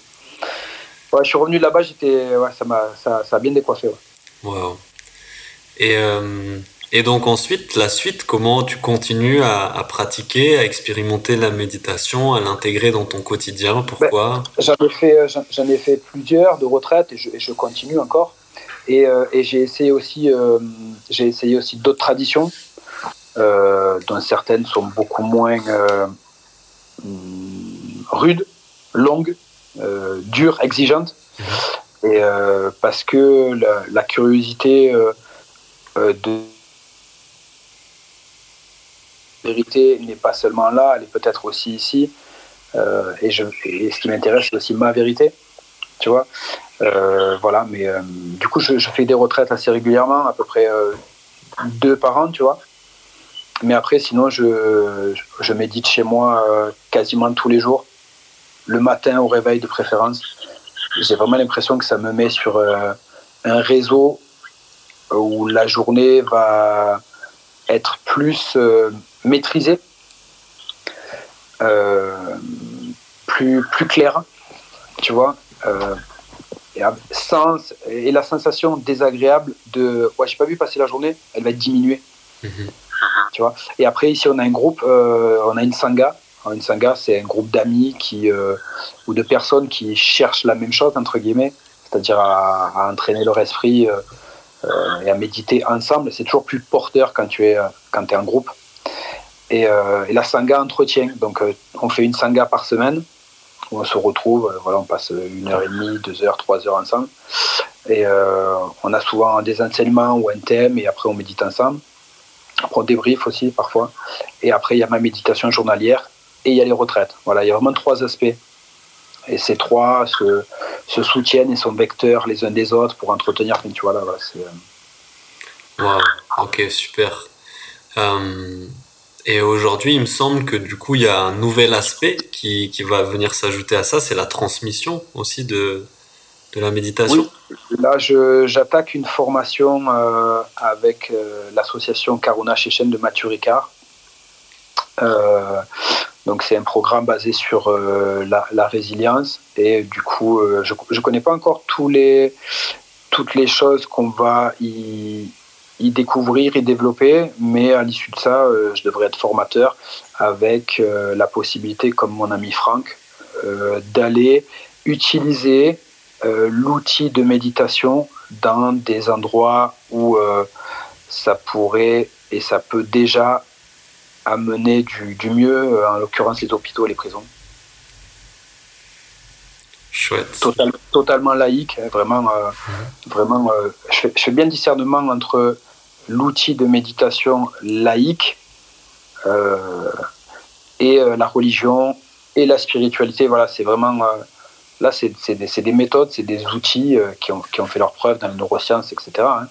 Ouais, je suis revenu de là-bas, j'étais. Ouais, ça, m'a, ça, ça, a bien décoiffé. Ouais. Wow. Et. Et donc ensuite, la suite, comment tu continues à, pratiquer, à expérimenter la méditation, à l'intégrer dans ton quotidien? Pourquoi? Ben, J'en ai, fait, euh, j'en ai fait plusieurs de retraites et je, continue encore. Et, euh, et j'ai essayé aussi, euh, j'ai essayé aussi d'autres traditions, dont certaines sont beaucoup moins rudes, longues, dures, exigeantes. Mhm. Et parce que la, la curiosité de vérité n'est pas seulement là, elle est peut-être aussi ici. Euh, et, je, ce qui m'intéresse, c'est aussi ma vérité. Tu vois euh, Voilà, mais euh, du coup, je, fais des retraites assez régulièrement, à peu près deux par an, tu vois. Mais après, sinon, je, je médite chez moi quasiment tous les jours, le matin au réveil de préférence. J'ai vraiment l'impression que ça me met sur un réseau où la journée va être plus maîtrisé, euh, plus, plus clair, tu vois. Euh, et, sans, et la sensation désagréable de ouais, j'ai pas vu passer la journée, elle va être diminuée. Mhm. Tu vois. Et après, ici, on a un groupe, euh, on a une sangha. Une sangha, c'est un groupe d'amis qui, ou de personnes qui cherchent la même chose, entre guillemets, c'est-à-dire à, à, entraîner leur esprit et à méditer ensemble. C'est toujours plus porteur quand tu es, quand es en groupe. Euh, et, la sangha entretient. Donc, euh, on fait une sangha par semaine où on se retrouve. Euh, voilà, on passe une heure et demie, deux heures, trois heures ensemble. Et on a souvent des enseignements ou un thème et après on médite ensemble. Après on débrief aussi parfois. Et après il y a ma méditation journalière et il y a les retraites. Voilà, il y a vraiment trois aspects. Et ces trois se, soutiennent et sont vecteurs les uns des autres pour entretenir. Tu vois là, c'est. Wow, ok, super. Et aujourd'hui, il me semble que du coup, il y a un nouvel aspect qui, va venir s'ajouter à ça, c'est la transmission aussi de, de la méditation. Là, j'attaque une formation euh, avec euh, l'association Karuna Chechen de Mathieu. Euh, donc, c'est un programme basé sur la, la, résilience. Et du coup, je ne connais pas encore tous les, toutes les choses qu'on va y, y découvrir, y développer, mais à l'issue de ça, euh, je devrais être formateur avec euh, la possibilité, comme mon ami Franck, euh, d'aller utiliser l'outil de méditation dans des endroits où ça pourrait et ça peut déjà amener du, du mieux, en l'occurrence les hôpitaux et les prisons. Chouette. totalement laïque, hein, vraiment. Vraiment je, fais, je, fais, bien le discernement entre l'outil de méditation laïque, et la religion et la spiritualité. Voilà, c'est vraiment là, c'est des, des, méthodes, c'est des outils qui ont, qui, ont, fait leur preuve dans les neurosciences, etc. Hein.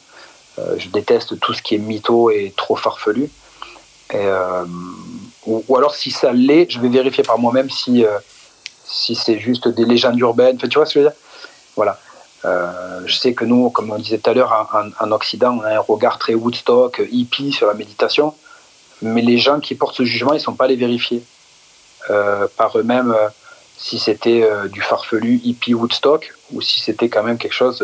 je déteste tout ce qui est mytho et trop farfelu. Ou, alors, si ça l'est, je vais vérifier par moi-même si, si c'est juste des légendes urbaines. tu vois ce que je veux dire? Voilà. Euh, je sais que nous, comme on disait tout à l'heure, en, Occident, on a un regard très Woodstock, hippie sur la méditation, mais les gens qui portent ce jugement, ils ne sont pas les vérifier euh, par eux-mêmes euh, si c'était du farfelu hippie Woodstock ou si c'était quand même quelque chose,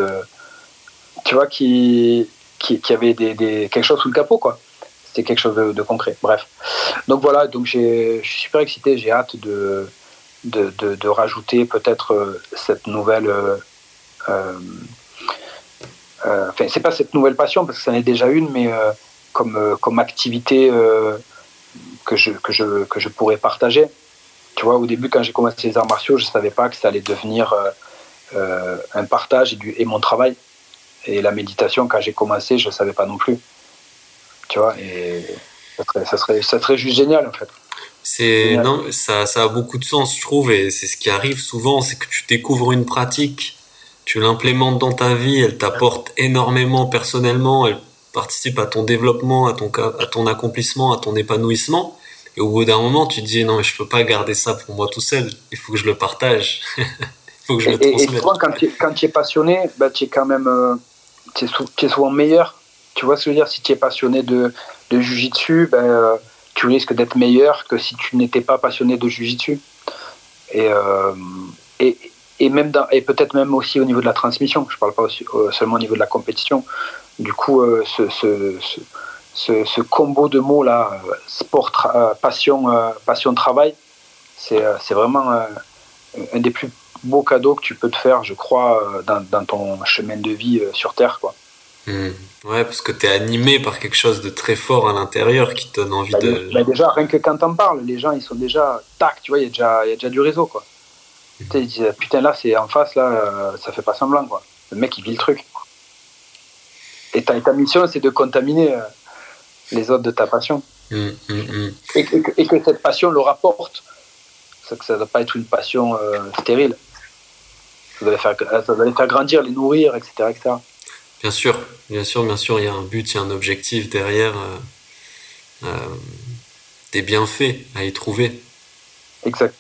tu vois, qui, qui, avait quelque chose sous le capot, quoi. C'était quelque chose de, concret. Bref. Donc voilà, donc je suis super excité, j'ai hâte de, de, rajouter peut-être cette nouvelle euh, euh, enfin, c'est pas cette nouvelle passion parce que ça en est déjà une, mais euh, comme, comme activité que, je, que, je, que je pourrais partager. Tu vois, au début, quand j'ai commencé les arts martiaux, je savais pas que ça allait devenir un partage et, du, et mon travail. Et la méditation, quand j'ai commencé, je ne savais pas non plus. Tu vois, et ça serait, ça serait, ça serait juste génial, en fait. C'est, non, ça, ça a beaucoup de sens, je trouve, et c'est ce qui arrive souvent, c'est que tu découvres une pratique tu l'implémentes dans ta vie, elle t'apporte énormément personnellement, elle participe à ton développement, à ton, à ton accomplissement, à ton épanouissement. Et au bout d'un moment, tu te dis non, mais je peux pas garder ça pour moi tout seul. Il faut que je le partage. Il faut que je le transmette. Et, souvent, quand tu, quand tu es passionné, bah, tu es quand même euh, tu es, souvent meilleur. Tu vois ce que je veux dire? Si tu es passionné de, de jujitsu, ben, euh, tu risques d'être meilleur que si tu n'étais pas passionné de jujitsu. Et, euh, et, et même et peut-être même aussi au niveau de la transmission. Je ne parle pas aussi, euh, seulement au niveau de la compétition. Du coup, euh, ce, ce, ce, ce, combo de mots là, euh, sport, passion, passion, travail, c'est vraiment un des plus beaux cadeaux que tu peux te faire, je crois, dans, dans ton chemin de vie sur Terre, quoi. Mmh. Ouais, parce que tu es animé par quelque chose de très fort à l'intérieur qui te donne envie bah, de. Bah, déjà, rien que quand t'en parles, les gens ils sont déjà tac, tu vois, il y, a déjà, y a déjà du réseau quoi. Putain, là, c'est en face, là, euh, ça fait pas semblant, quoi. Le mec, il vit le truc. Et ta, ta mission, c'est de contaminer euh, les autres de ta passion. Mmh, mmh, mmh. Et, que, cette passion le rapporte. Ça ne doit pas être une passion euh, stérile. Ça doit, les faire, ça doit les faire grandir, les nourrir, etc., etc. Bien sûr, bien sûr, bien sûr, il y a un but, il y a un objectif derrière, des bienfaits à y trouver. Exact.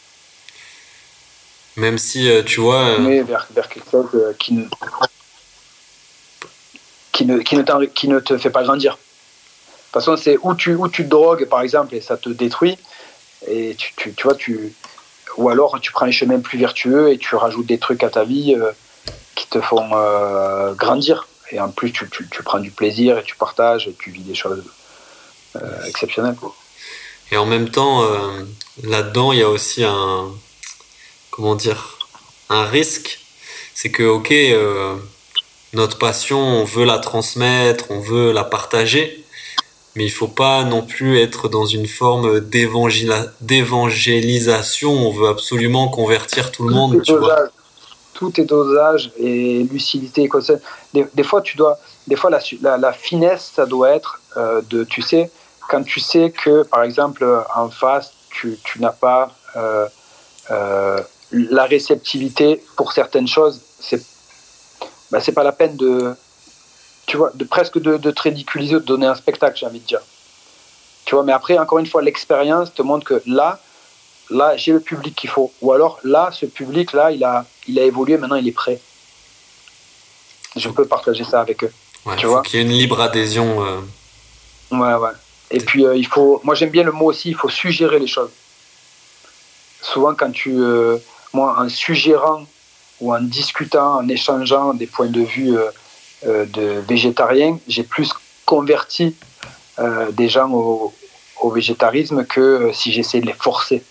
Même si, euh, tu vois. Euh, Mais vers, vers, quelque chose euh, qui ne, qui ne, qui ne, qui ne te fait pas grandir. De toute façon, c'est où tu, où tu te drogues, par exemple, et ça te détruit. Et tu, tu, tu, vois, tu. Ou alors tu prends un chemin plus vertueux et tu rajoutes des trucs à ta vie qui te font grandir. Et en plus, tu, tu, tu, prends du plaisir et tu partages et tu vis des choses exceptionnelles. Et en même temps, là-dedans, il y a aussi un comment dire, un risque. C'est que, ok, euh, notre passion, on veut la transmettre, on veut la partager, mais il faut pas non plus être dans une forme d'évangélisation. On veut absolument convertir tout le monde. Tu vois. Tout est dosage et lucidité. Des, des fois, tu dois, des fois, la, la, finesse, ça doit être euh, de, tu sais, quand tu sais que, par exemple, en face, tu, tu n'as pas euh, la réceptivité pour certaines choses, c'est bah, c'est pas la peine de tu vois de presque de, de te ridiculiser de donner un spectacle j'ai envie de dire. Tu vois mais après encore une fois l'expérience te montre que là là j'ai le public qu'il faut. Ou alors là ce public là il a il a évolué maintenant il est prêt. Je peux partager ça avec eux. Tu vois? qu'il y ait une libre adhésion euh. ouais ouais. Et puis euh, il faut moi j'aime bien le mot aussi il faut suggérer les choses. Souvent quand tu euh, moi, en suggérant ou en discutant, en échangeant des points de vue euh, euh, de végétariens, j'ai plus converti euh, des gens au, végétarisme que si j'essayais de les forcer.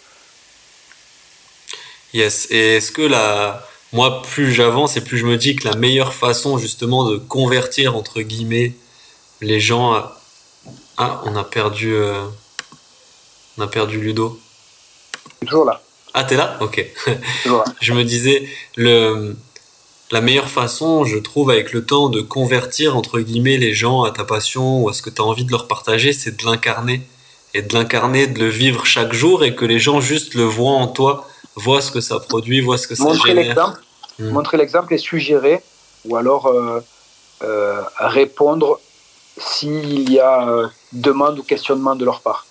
Yes. Et est-ce que la... moi, plus j'avance et plus je me dis que la meilleure façon justement de convertir entre guillemets les gens à... Ah, on a perdu, on a perdu Ludo. Toujours là. Ah, t'es là Ok. je me disais, le, la meilleure façon, je trouve, avec le temps, de convertir, entre guillemets, les gens à ta passion ou à ce que tu as envie de leur partager, c'est de l'incarner. et de l'incarner, de le vivre chaque jour et que les gens juste le voient en toi, voient ce que ça produit, voient ce que ça montrer L'exemple, hmm. Montrer l'exemple et suggérer ou alors euh, euh, répondre s'il y a euh, demande ou questionnement de leur part.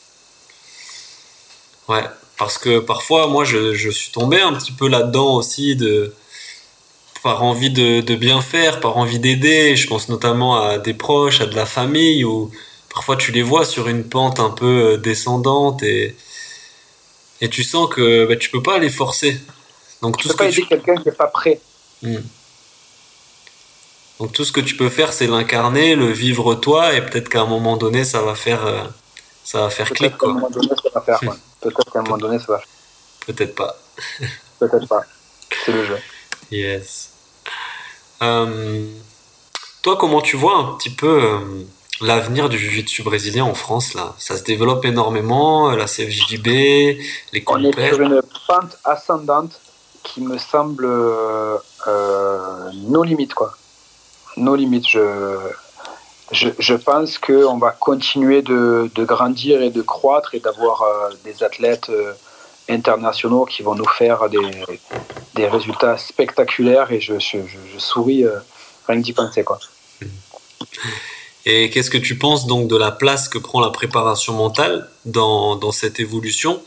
Ouais, parce que parfois, moi, je, je suis tombé un petit peu là-dedans aussi, de, par envie de, de bien faire, par envie d'aider. Je pense notamment à des proches, à de la famille, où parfois tu les vois sur une pente un peu descendante et, et tu sens que bah, tu peux pas les forcer. Donc, tu tout peux pas aider quelqu'un qui n'est pas prêt. Hmm. Donc tout ce que tu peux faire, c'est l'incarner, le vivre toi, et peut-être qu'à un moment donné, ça va faire, euh, ça va faire clic. Qu'à un moment donné, ça va faire. Peut-être qu'à un moment donné, ça va. Peut-être pas. peut-être pas. C'est le jeu. Yes. Euh, toi, comment tu vois un petit peu euh, l'avenir du jiu-jitsu brésilien en France là? Ça se développe énormément, la CFJB, les On est sur une pente ascendante qui me semble nos limites quoi nos limites. Je, je, je pense qu'on va continuer de, de, grandir et de croître et d'avoir euh, des athlètes euh, internationaux qui vont nous faire des, des résultats spectaculaires et je, je, souris euh, rien que d'y penser. Quoi. Et qu'est-ce que tu penses donc de la place que prend la préparation mentale dans, dans cette évolution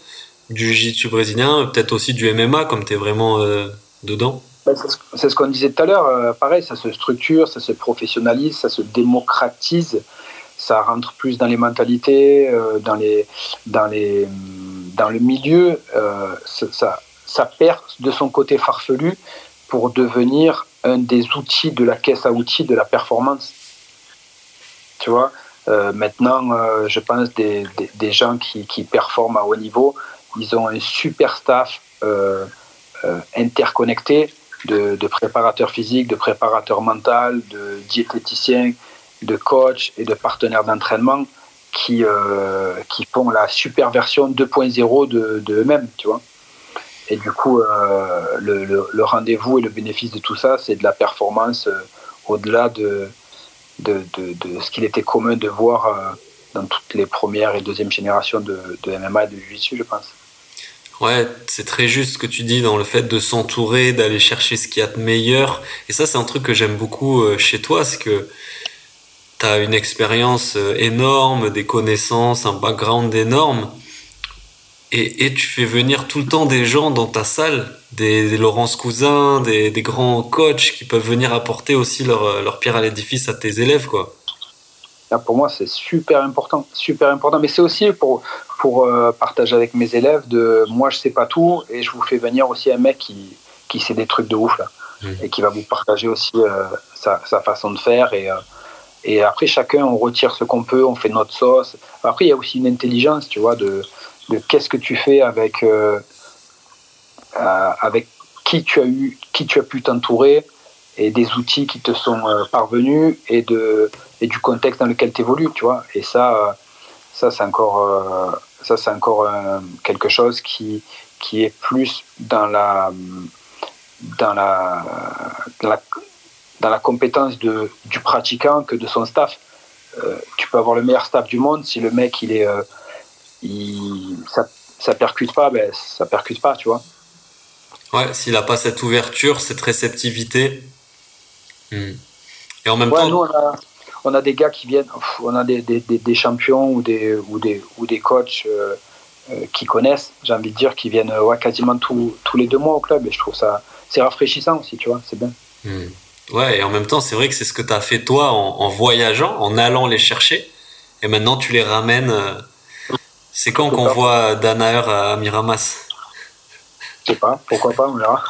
du jiu-jitsu brésilien, peut-être aussi du MMA comme tu es vraiment dedans? C'est ce qu'on disait tout à l'heure. Euh, pareil, ça se structure, ça se professionnalise, ça se démocratise, ça rentre plus dans les mentalités, euh, dans, les, dans, les, dans le milieu. Euh, ça, ça perd de son côté farfelu pour devenir un des outils de la caisse à outils de la performance. Tu vois, maintenant, je pense des, des, des gens qui, qui, performent à haut niveau, ils ont un super staff interconnecté de, préparateurs physiques, de préparateurs mentaux, de diététiciens, de coachs et de partenaires d'entraînement qui, euh, qui font la super version 2.0 de, de eux-mêmes, tu vois. Et du coup, euh, le, rendez-vous et le bénéfice de tout ça, c'est de la performance euh, au-delà de, de, de, ce qu'il était commun de voir dans toutes les premières et deuxième générations de, MMA et de Jiu-Jitsu, je pense. Ouais, c'est très juste ce que tu dis dans le fait de s'entourer, d'aller chercher ce qu'il y a de meilleur. Et ça, c'est un truc que j'aime beaucoup euh, chez toi, c'est que tu as une expérience euh, énorme, des connaissances, un background énorme. Et, tu fais venir tout le temps des gens dans ta salle, des, Laurence Cousin, des, grands coachs qui peuvent venir apporter aussi leur, euh, leur pierre à l'édifice à tes élèves, quoi. Là, pour moi, c'est super important, super important. Mais c'est aussi pour, pour euh, partager avec mes élèves de moi je sais pas tout et je vous fais venir aussi un mec qui, qui sait des trucs de ouf là mmh. et qui va vous partager aussi euh, sa, sa, façon de faire et, euh, et après chacun on retire ce qu'on peut, on fait notre sauce. Après il y a aussi une intelligence tu vois de, de qu'est-ce que tu fais avec avec qui tu as eu qui tu as pu t'entourer et des outils qui te sont parvenus et de et du contexte dans lequel tu évolues tu vois et ça ça c'est encore ça, c'est encore euh, quelque chose qui, qui est plus dans la, dans la, dans la, compétence de, du pratiquant que de son staff. Euh, tu peux avoir le meilleur staff du monde, si le mec, il est, euh, il, ça, ça percute pas, ben, ça percute pas, tu vois. Ouais, s'il n'a pas cette ouverture, cette réceptivité. Hmm. Et en même temps on a des gars qui viennent, on a des, des, champions ou des, ou des, ou des coachs euh, euh, qui connaissent, j'ai envie de dire, qui viennent ouais, quasiment tous les deux mois au club. Et je trouve ça, c'est rafraîchissant aussi, tu vois, c'est bien. Hmm. Ouais, et en même temps, c'est vrai que c'est ce que tu as fait toi en, voyageant, en allant les chercher. Et maintenant, tu les ramènes. Euh, c'est quand qu'on voit Danaher à Miramas? Je sais pas, pourquoi pas, on verra.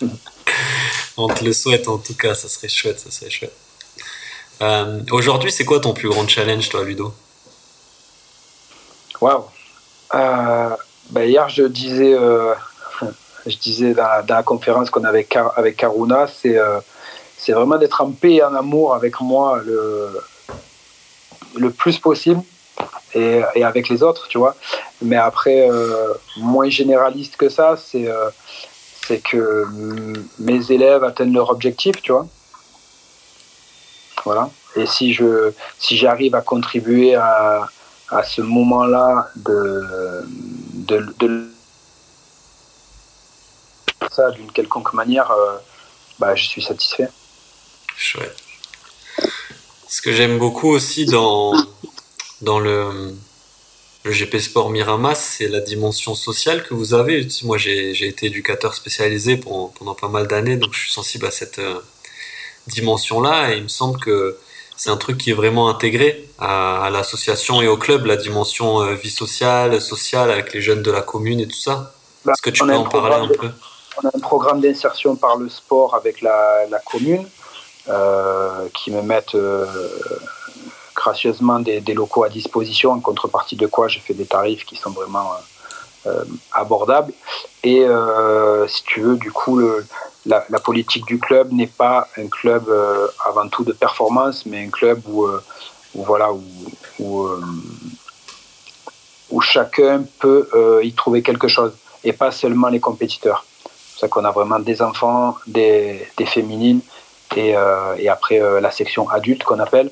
on te le souhaite en tout cas, ça serait chouette, ça serait chouette. Euh, aujourd'hui, c'est quoi ton plus grand challenge, toi, Ludo? Waouh euh, ben Hier, je disais, euh, disais dans, la conférence qu'on avait avec Karuna, c'est c'est vraiment d'être en paix et en amour avec moi le, le plus possible et, et avec les autres, tu vois. Mais après, moins généraliste que ça, c'est c'est que mes élèves atteignent leur objectif, tu vois. Voilà. Et si je si j'arrive à contribuer à, à ce moment-là de, de, de ça d'une quelconque manière, euh, bah, je suis satisfait. Chouette. Ce que j'aime beaucoup aussi dans, dans le, le GP Sport Miramas, c'est la dimension sociale que vous avez. Moi, j'ai été éducateur spécialisé pendant, pendant pas mal d'années, donc je suis sensible à cette euh, dimension-là et il me semble que c'est un truc qui est vraiment intégré à, l'association et au club, la dimension euh, vie sociale, sociale avec les jeunes de la commune et tout ça. Bah, Est-ce que tu peux en parler un peu? On a un programme d'insertion par le sport avec la, commune euh, qui me mettent euh, gracieusement des, locaux à disposition, en contrepartie de quoi j'ai fait des tarifs qui sont vraiment abordables. Et si tu veux, du coup, la, politique du club n'est pas un club euh, avant tout de performance, mais un club où, euh, voilà, où, euh, où, chacun peut y trouver quelque chose, et pas seulement les compétiteurs. C'est ça qu'on a vraiment des enfants, des, féminines, et, après la section adulte qu'on appelle,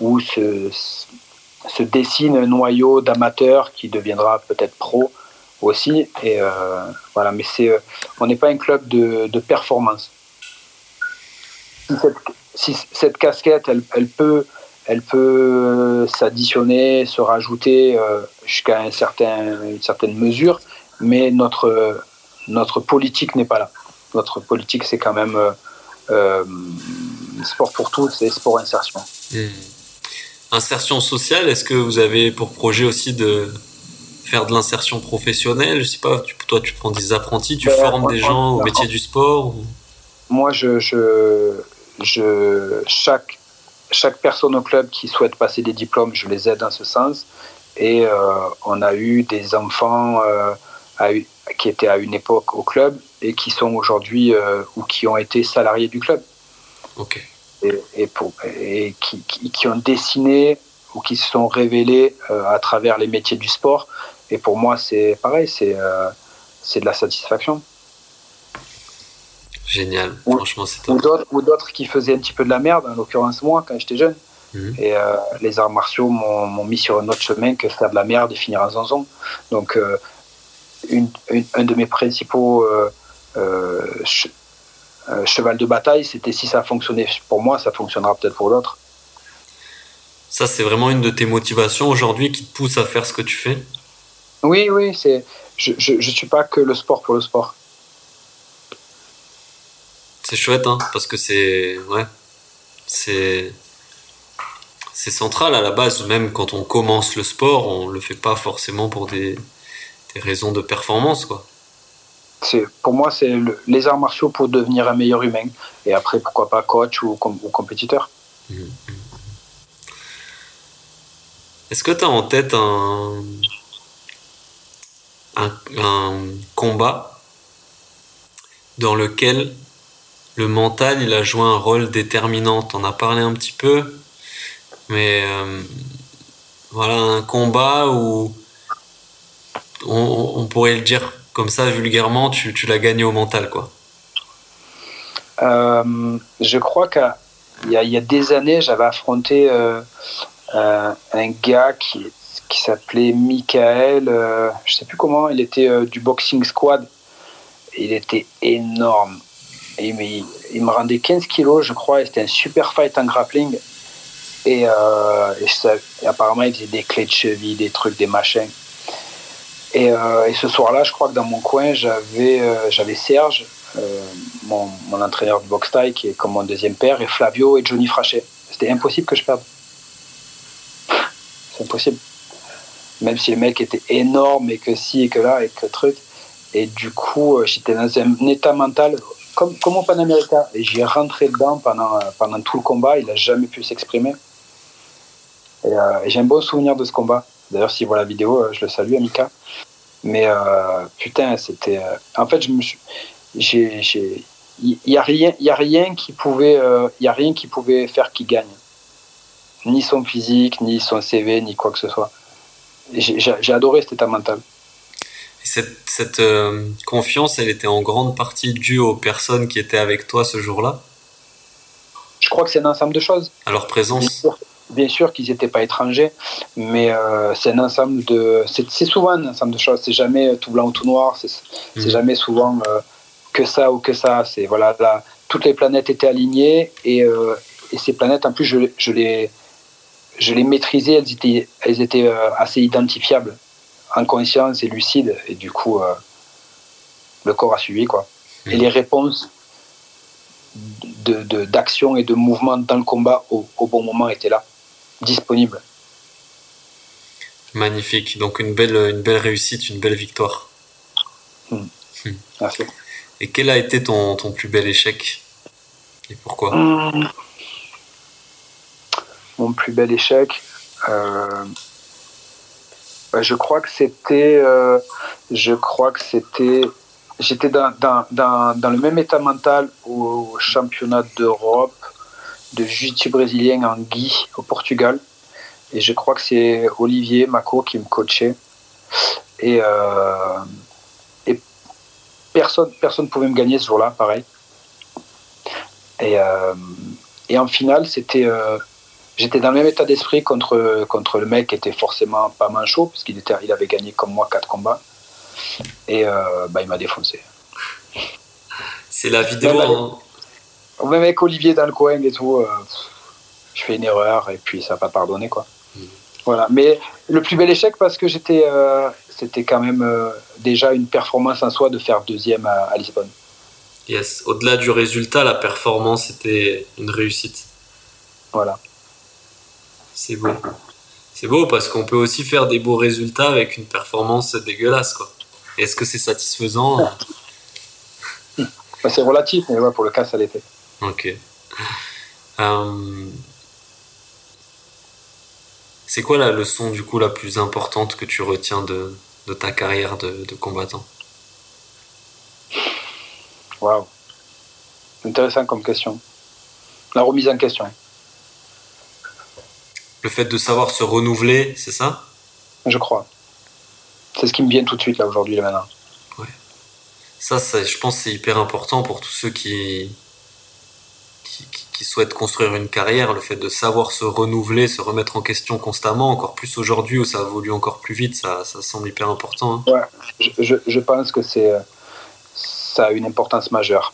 où se dessine un noyau d'amateurs qui deviendra peut-être pro aussi. Et euh, voilà, mais c'est, euh, on n'est pas un club de, performance. Si cette, casquette, elle, elle, peut, elle peut s'additionner, se rajouter euh, jusqu'à un certain, une certaine mesure, mais notre, notre politique n'est pas là. Notre politique, c'est quand même sport pour tous et sport insertion. Hmm. Insertion sociale, est-ce que vous avez pour projet aussi de, faire de l'insertion professionnelle Je sais pas, toi tu prends des apprentis, tu ben, formes des gens au métier du sport Moi, je, je, chaque, chaque personne au club qui souhaite passer des diplômes, je les aide dans ce sens. Et euh, on a eu des enfants euh, qui étaient à une époque au club et qui sont aujourd'hui euh, ou qui ont été salariés du club. Ok. Et, pour, et qui, qui, ont dessiné ou qui se sont révélés à travers les métiers du sport et pour moi, c'est pareil, c'est euh, c'est de la satisfaction. Génial, franchement, c'est top. Ou d'autres qui faisaient un petit peu de la merde, en l'occurrence moi, quand j'étais jeune. Mhm. Et euh, les arts martiaux m'ont mis sur un autre chemin que faire de la merde et finir en zanzon. Donc, euh, une, un de mes principaux cheval de bataille, c'était si ça fonctionnait pour moi, ça fonctionnera peut-être pour d'autres. Ça, c'est vraiment une de tes motivations aujourd'hui qui te pousse à faire ce que tu fais? Oui, oui, c'est. Je, je, je, suis pas que le sport pour le sport. C'est chouette, hein, parce que c'est. Ouais. C'est. C'est central à la base, même quand on commence le sport, on le fait pas forcément pour des, des raisons de performance, quoi. C'est, pour moi, c'est les arts martiaux pour devenir un meilleur humain. Et après, pourquoi pas coach ou, ou compétiteur. Mmh, mmh. Est-ce que tu as en tête un, un, combat dans lequel le mental il a joué un rôle déterminant. On a parlé un petit peu, mais euh, voilà un combat où on, pourrait le dire comme ça vulgairement, tu, tu l'as gagné au mental quoi. Euh, je crois qu'il y, y, a des années, j'avais affronté euh, un gars qui qui s'appelait Michael, euh, je sais plus comment, il était euh, du boxing squad. Il était énorme. Il, me rendait 15 kilos, je crois, et c'était un super fight en grappling. Et, euh, apparemment, il faisait des clés de cheville, des trucs, des machins. Et, ce soir-là, je crois que dans mon coin, j'avais Serge, mon, mon, entraîneur de boxe taille, qui est comme mon deuxième père, et Flavio et Johnny Frachet. C'était impossible que je perde. C'est impossible même si le mec était énorme et que si et que là et que truc. Et du coup, euh, j'étais dans un état mental comme, comme au Panamérica. Et j'y ai rentré dedans pendant, euh, pendant tout le combat. Il n'a jamais pu s'exprimer. Et, euh, j'ai un bon souvenir de ce combat. D'ailleurs, s'il voit la vidéo, je le salue, Amika. Mais putain, c'était. en fait, je suis. Il n'y rien, qui pouvait, y a rien qui pouvait faire qu'il gagne. Ni son physique, ni son CV, ni quoi que ce soit j'ai adoré cet état mental. cette, cette euh, confiance, elle était en grande partie due aux personnes qui étaient avec toi ce jour-là? Je crois que c'est un ensemble de choses. À leur présence? Bien sûr qu'ils n'étaient pas étrangers, mais euh, c'est un ensemble de. C'est souvent un ensemble de choses. C'est jamais tout blanc ou tout noir. C'est mmh. jamais souvent euh, que ça ou que ça. C'est voilà, là, toutes les planètes étaient alignées et, euh, et ces planètes, en plus, je, je, les, je les maîtrisais. Elles étaient, elles étaient assez identifiables, en conscience et lucides. Et du coup, le corps a suivi quoi. Et les réponses d'action de, et de mouvement dans le combat au, au bon moment étaient là disponible. Magnifique. Donc une belle, une belle réussite, une belle victoire. Hmm. Hmm. Merci. Et quel a été ton, ton plus bel échec? Et pourquoi? Hmm. Plus bel échec, euh, bah, je crois que c'était, euh, je crois que c'était, j'étais dans, le même état mental au championnat d'Europe de jiu brésilien en Guy au Portugal. Et je crois que c'est Olivier Mako qui me coachait. Et, euh, personne ne personne pouvait me gagner ce jour-là, pareil. Et, en finale, c'était, j'étais dans le même état d'esprit contre, contre le mec qui était forcément pas manchot, puisqu'il était, il avait gagné comme moi quatre combats. Et bah, il m'a défoncé. C'est la vidéo. Hein. Même avec Olivier dans le coin et tout, euh, je fais une erreur et puis ça va pas pardonner quoi. Mm. Voilà. Mais le plus bel échec parce que j'étais, euh, c'était quand même euh, déjà une performance en soi de faire deuxième à, Lisbonne. Yes. Au-delà du résultat, la performance était une réussite. Voilà. C'est beau. C'est beau parce qu'on peut aussi faire des beaux résultats avec une performance dégueulasse quoi. Est-ce que c'est satisfaisant bah, C'est relatif, mais ouais, pour le cas, ça l'était. Ok. Euh, c'est quoi la leçon du coup la plus importante que tu retiens de, ta carrière de, combattant? Waouh. Intéressant comme question. La remise en question. Le fait de savoir se renouveler, c'est ça? Je crois. C'est ce qui me vient tout de suite là aujourd'hui, là maintenant. Ouais. Ça, ça, je pense, c'est hyper important pour tous ceux qui, qui, souhaitent construire une carrière, le fait de savoir se renouveler, se remettre en question constamment, encore plus aujourd'hui où ça évolue encore plus vite, ça, ça semble hyper important. Hein. Ouais, je, je, pense que c'est ça a une importance majeure.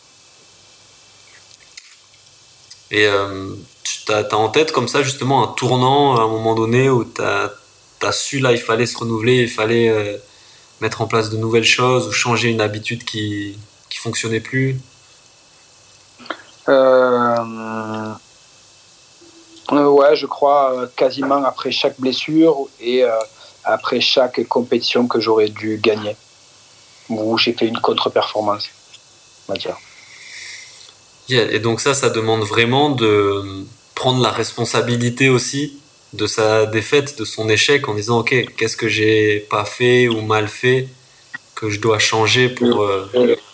Et euh, tu as, en tête comme ça justement un tournant à un moment donné où tu as, as, su là il fallait se renouveler, il fallait euh, mettre en place de nouvelles choses ou changer une habitude qui qui fonctionnait plus? Euh, euh, ouais, je crois euh, quasiment après chaque blessure et après chaque compétition que j'aurais dû gagner, où j'ai fait une contre-performance, on va dire. et donc ça, ça demande vraiment de prendre la responsabilité aussi de sa défaite, de son échec, en disant ok, qu'est-ce que j'ai pas fait ou mal fait que je dois changer pour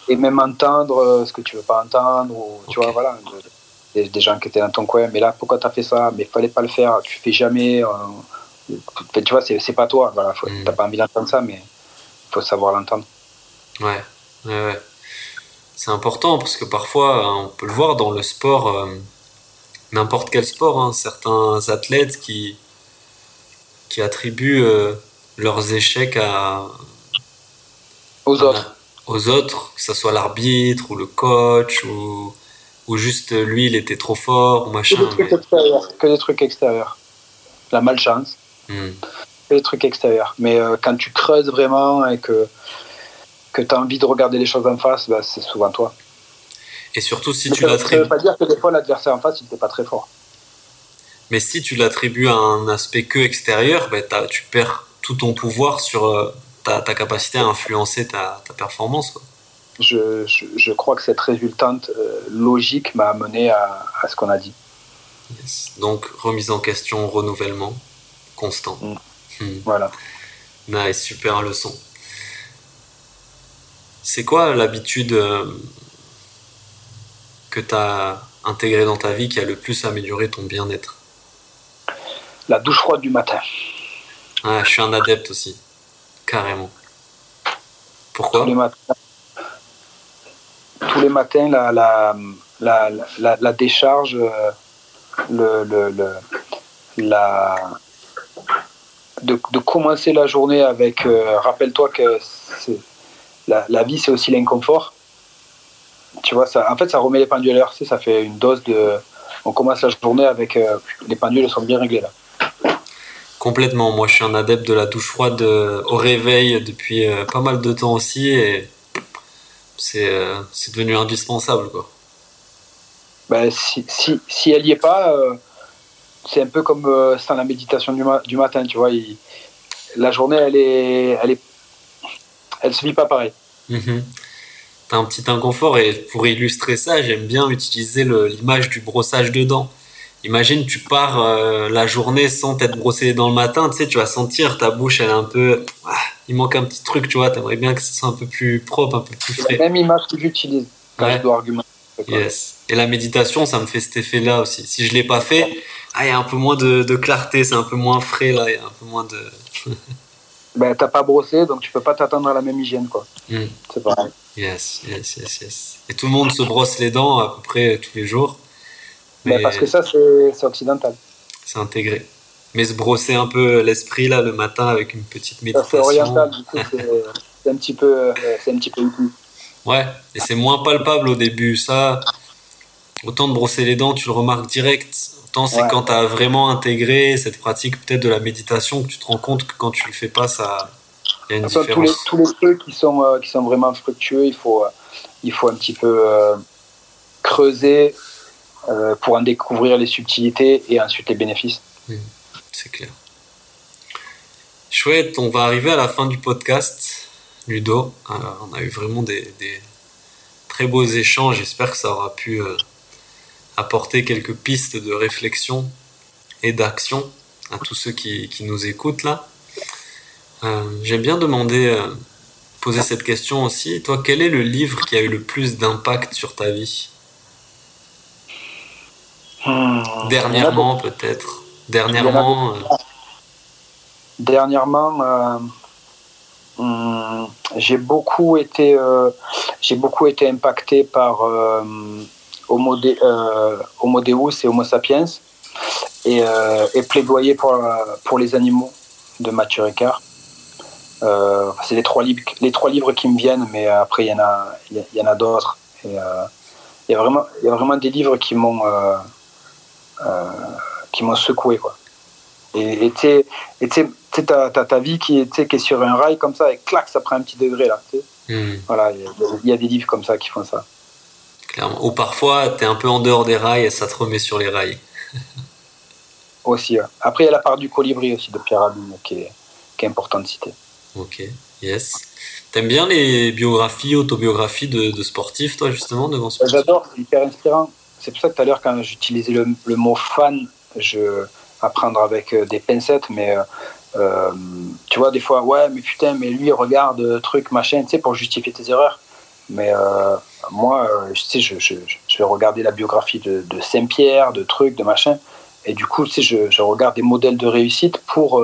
et même entendre euh, ce que tu veux pas entendre ou tu vois voilà des, des, gens qui étaient dans ton coin mais là pourquoi tu as fait ça? Mais fallait pas le faire tu fais jamais euh, tu vois c'est pas toi voilà faut, mm. t'as pas envie d'entendre ça mais faut savoir l'entendre ouais ouais, ouais. c'est important parce que parfois on peut le voir dans le sport euh, n'importe quel sport hein, certains athlètes qui qui attribuent leurs échecs à aux autres aux autres, que ce soit l'arbitre ou le coach ou, ou juste lui il était trop fort ou machin. Que des trucs, extérieurs, que des trucs extérieurs. La malchance. Hmm. Que des trucs extérieurs. Mais euh, quand tu creuses vraiment et que, que tu as envie de regarder les choses en face, bah, c'est souvent toi. Et surtout si tu l'attribues. Ça ne veut pas dire que des fois l'adversaire en face il n'était pas très fort. Mais si tu l'attribues à un aspect que extérieur, bah, tu perds tout ton pouvoir sur, euh, ta, capacité à influencer ta, performance. Je, je, crois que cette résultante euh, logique m'a amené à, à ce qu'on a dit. Donc, remise en question, renouvellement constant. Mm. Hmm. Voilà. Nice, super leçon. C'est quoi l'habitude euh, que tu as intégrée dans ta vie qui a le plus amélioré ton bien-être La douche froide du matin. Ah, je suis un adepte aussi. Carrément. Pourquoi Tous les matins, tous les matins la, la, la, la, décharge, euh, le, le, la, de, commencer la journée avec. Euh, rappelle-toi que la, la, vie, c'est aussi l'inconfort. Tu vois, ça, en fait, ça remet les pendules à l'heure. Ça fait une dose de. On commence la journée avec. Euh, les pendules sont bien réglées là. Complètement. Moi, je suis un adepte de la douche froide euh, au réveil depuis pas mal de temps aussi. Et c'est devenu indispensable. Quoi. Ben, si, si, si, elle n'y est pas, c'est un peu comme euh, sans la méditation du, du, matin, tu vois. la journée, elle est, elle est, elle se vit pas pareil. Mm Un petit inconfort et pour illustrer ça, j'aime bien utiliser l'image du brossage de dents. Imagine, tu pars euh, la journée sans t'être brossé dents le matin, tu sais, tu vas sentir ta bouche, elle est un peu, ah, il manque un petit truc, tu vois. T'aimerais bien que ce soit un peu plus propre, un peu plus frais. La même image que j'utilise quand je dois argumenter. Yes. Et la méditation, ça me fait cet effet-là aussi. Si je l'ai pas fait, ah, il y a un peu moins de, clarté, c'est un peu moins frais là, il y a un peu moins de. ben, t'as pas brossé, donc tu peux pas t'attendre à la même hygiène, quoi. Hmm. C'est pareil. Yes, yes, yes, yes. Et tout le monde se brosse les dents à peu près tous les jours. Ben, mais parce que ça, c'est occidental. C'est intégré. Mais se brosser un peu l'esprit là le matin avec une petite méditation. C'est oriental, du coup, c'est un petit peu, c'est un petit peu Ouais, et c'est moins palpable au début. Ça, autant de brosser les dents, tu le remarques direct. Autant c'est quand tu as vraiment intégré cette pratique peut-être de la méditation que tu te rends compte que quand tu le fais pas, ça y a une différence. Tous les, tous les trucs qui sont, euh, qui sont vraiment fructueux, il faut, euh, il faut un petit peu euh, creuser pour en découvrir les subtilités et ensuite les bénéfices. c'est clair. Chouette, on va arriver à la fin du podcast. Ludo. On a eu vraiment des, très beaux échanges. J'espère que ça aura pu apporter quelques pistes de réflexion et d'action à tous ceux qui, nous écoutent là. Euh, j'aime bien demander, poser cette question aussi. Toi, quel est le livre qui a eu le plus d'impact sur ta vie? Hmm. Dernièrement, peut-être. Dernièrement. Dernièrement Hum, j'ai beaucoup été euh, j'ai beaucoup été impacté par euh, Homo, euh, Homo, Deus et Homo sapiens et, et plaidoyer pour, pour les animaux de Mathieu Ricard. c'est les trois livres les trois livres qui me viennent mais après il y en a il y, en a d'autres il y a vraiment il y a vraiment des livres qui m'ont qui m'ont secoué quoi et tu t'as ta vie qui est, qui est sur un rail comme ça, et clac, ça prend un petit degré là. Hmm. Voilà, il y, a des livres comme ça qui font ça. Clairement. Ou parfois, tu es un peu en dehors des rails et ça te remet sur les rails. aussi, Après, il y a la part du colibri aussi de Pierre Abine qui est, qui est important de citer. Ok, yes. T'aimes bien les biographies, autobiographies de, sportifs, toi, justement, devant ce J'adore, c'est hyper inspirant. C'est pour ça que tout à l'heure, quand j'utilisais le, le, mot fan, je, à prendre avec euh, des pincettes, mais euh, euh, tu vois, des fois, ouais, mais putain, mais lui, regarde, truc, machin, tu sais, pour justifier tes erreurs. Mais moi, tu sais, je, je, je, vais regarder la biographie de, de Saint-Pierre, de trucs, de machin. Et du coup, tu sais, je, je regarde des modèles de réussite pour,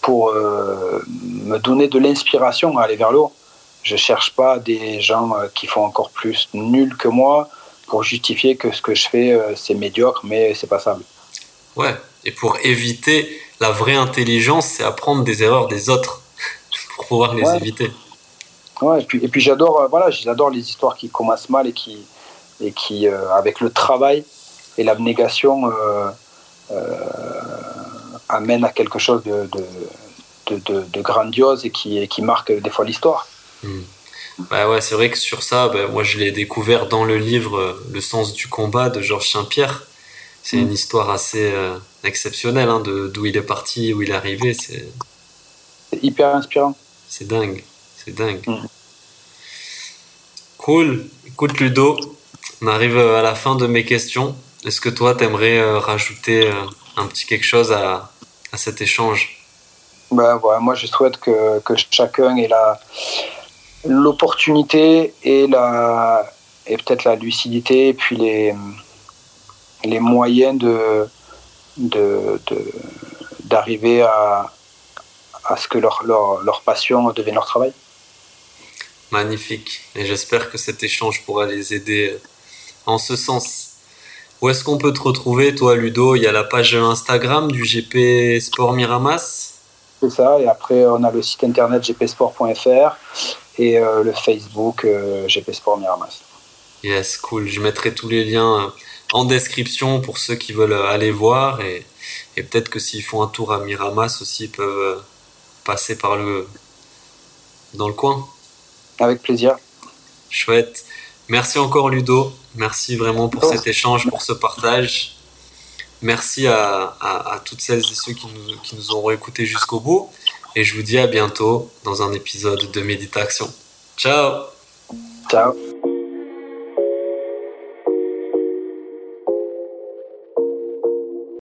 pour me donner de l'inspiration à aller vers l'eau. Je cherche pas des gens qui font encore plus nul que moi pour justifier que ce que je fais, c'est médiocre, mais c'est passable. Ouais, et pour éviter la vraie intelligence, c'est apprendre des erreurs des autres pour pouvoir les éviter. Ouais, et puis, et puis j'adore euh, voilà, j'adore les histoires qui commencent mal et qui, et qui euh, avec le travail et l'abnégation, euh, amènent à quelque chose de, de, de, de, grandiose et qui, qui marque des fois l'histoire. Hmm. Bah ouais, c'est vrai que sur ça, bah, moi je l'ai découvert dans le livre Le sens du combat de Georges Saint-Pierre. C'est une mm. histoire assez euh, exceptionnelle hein, d'où il est parti, où il est arrivé. C'est hyper inspirant. C'est dingue. C'est dingue. Mm. Cool. Écoute, Ludo, on arrive à la fin de mes questions. Est-ce que toi, tu aimerais euh, rajouter euh, un petit quelque chose à, à cet échange? Ben, voilà, Moi, je souhaite que, que chacun ait l'opportunité et, la, et peut-être la lucidité et puis les les moyens de, d'arriver de, à, à ce que leur, leur, leur passion devienne leur travail. Magnifique. Et j'espère que cet échange pourra les aider en ce sens. Où est-ce qu'on peut te retrouver, toi, Ludo? Il y a la page Instagram du GP Sport Miramas. C'est ça, et après, on a le site internet gpsport.fr et euh, le Facebook euh, GP Sport Miramas. Yes, cool. Je mettrai tous les liens euh, en description pour ceux qui veulent aller voir et, et peut-être que s'ils font un tour à Miramas aussi, ils peuvent passer par le dans le coin. Avec plaisir. Chouette. Merci encore Ludo. Merci vraiment pour cet échange, pour ce partage. Merci à, à, toutes celles et ceux qui nous, qui nous auront écoutés jusqu'au bout. Et je vous dis à bientôt dans un épisode de Méditation. Ciao Ciao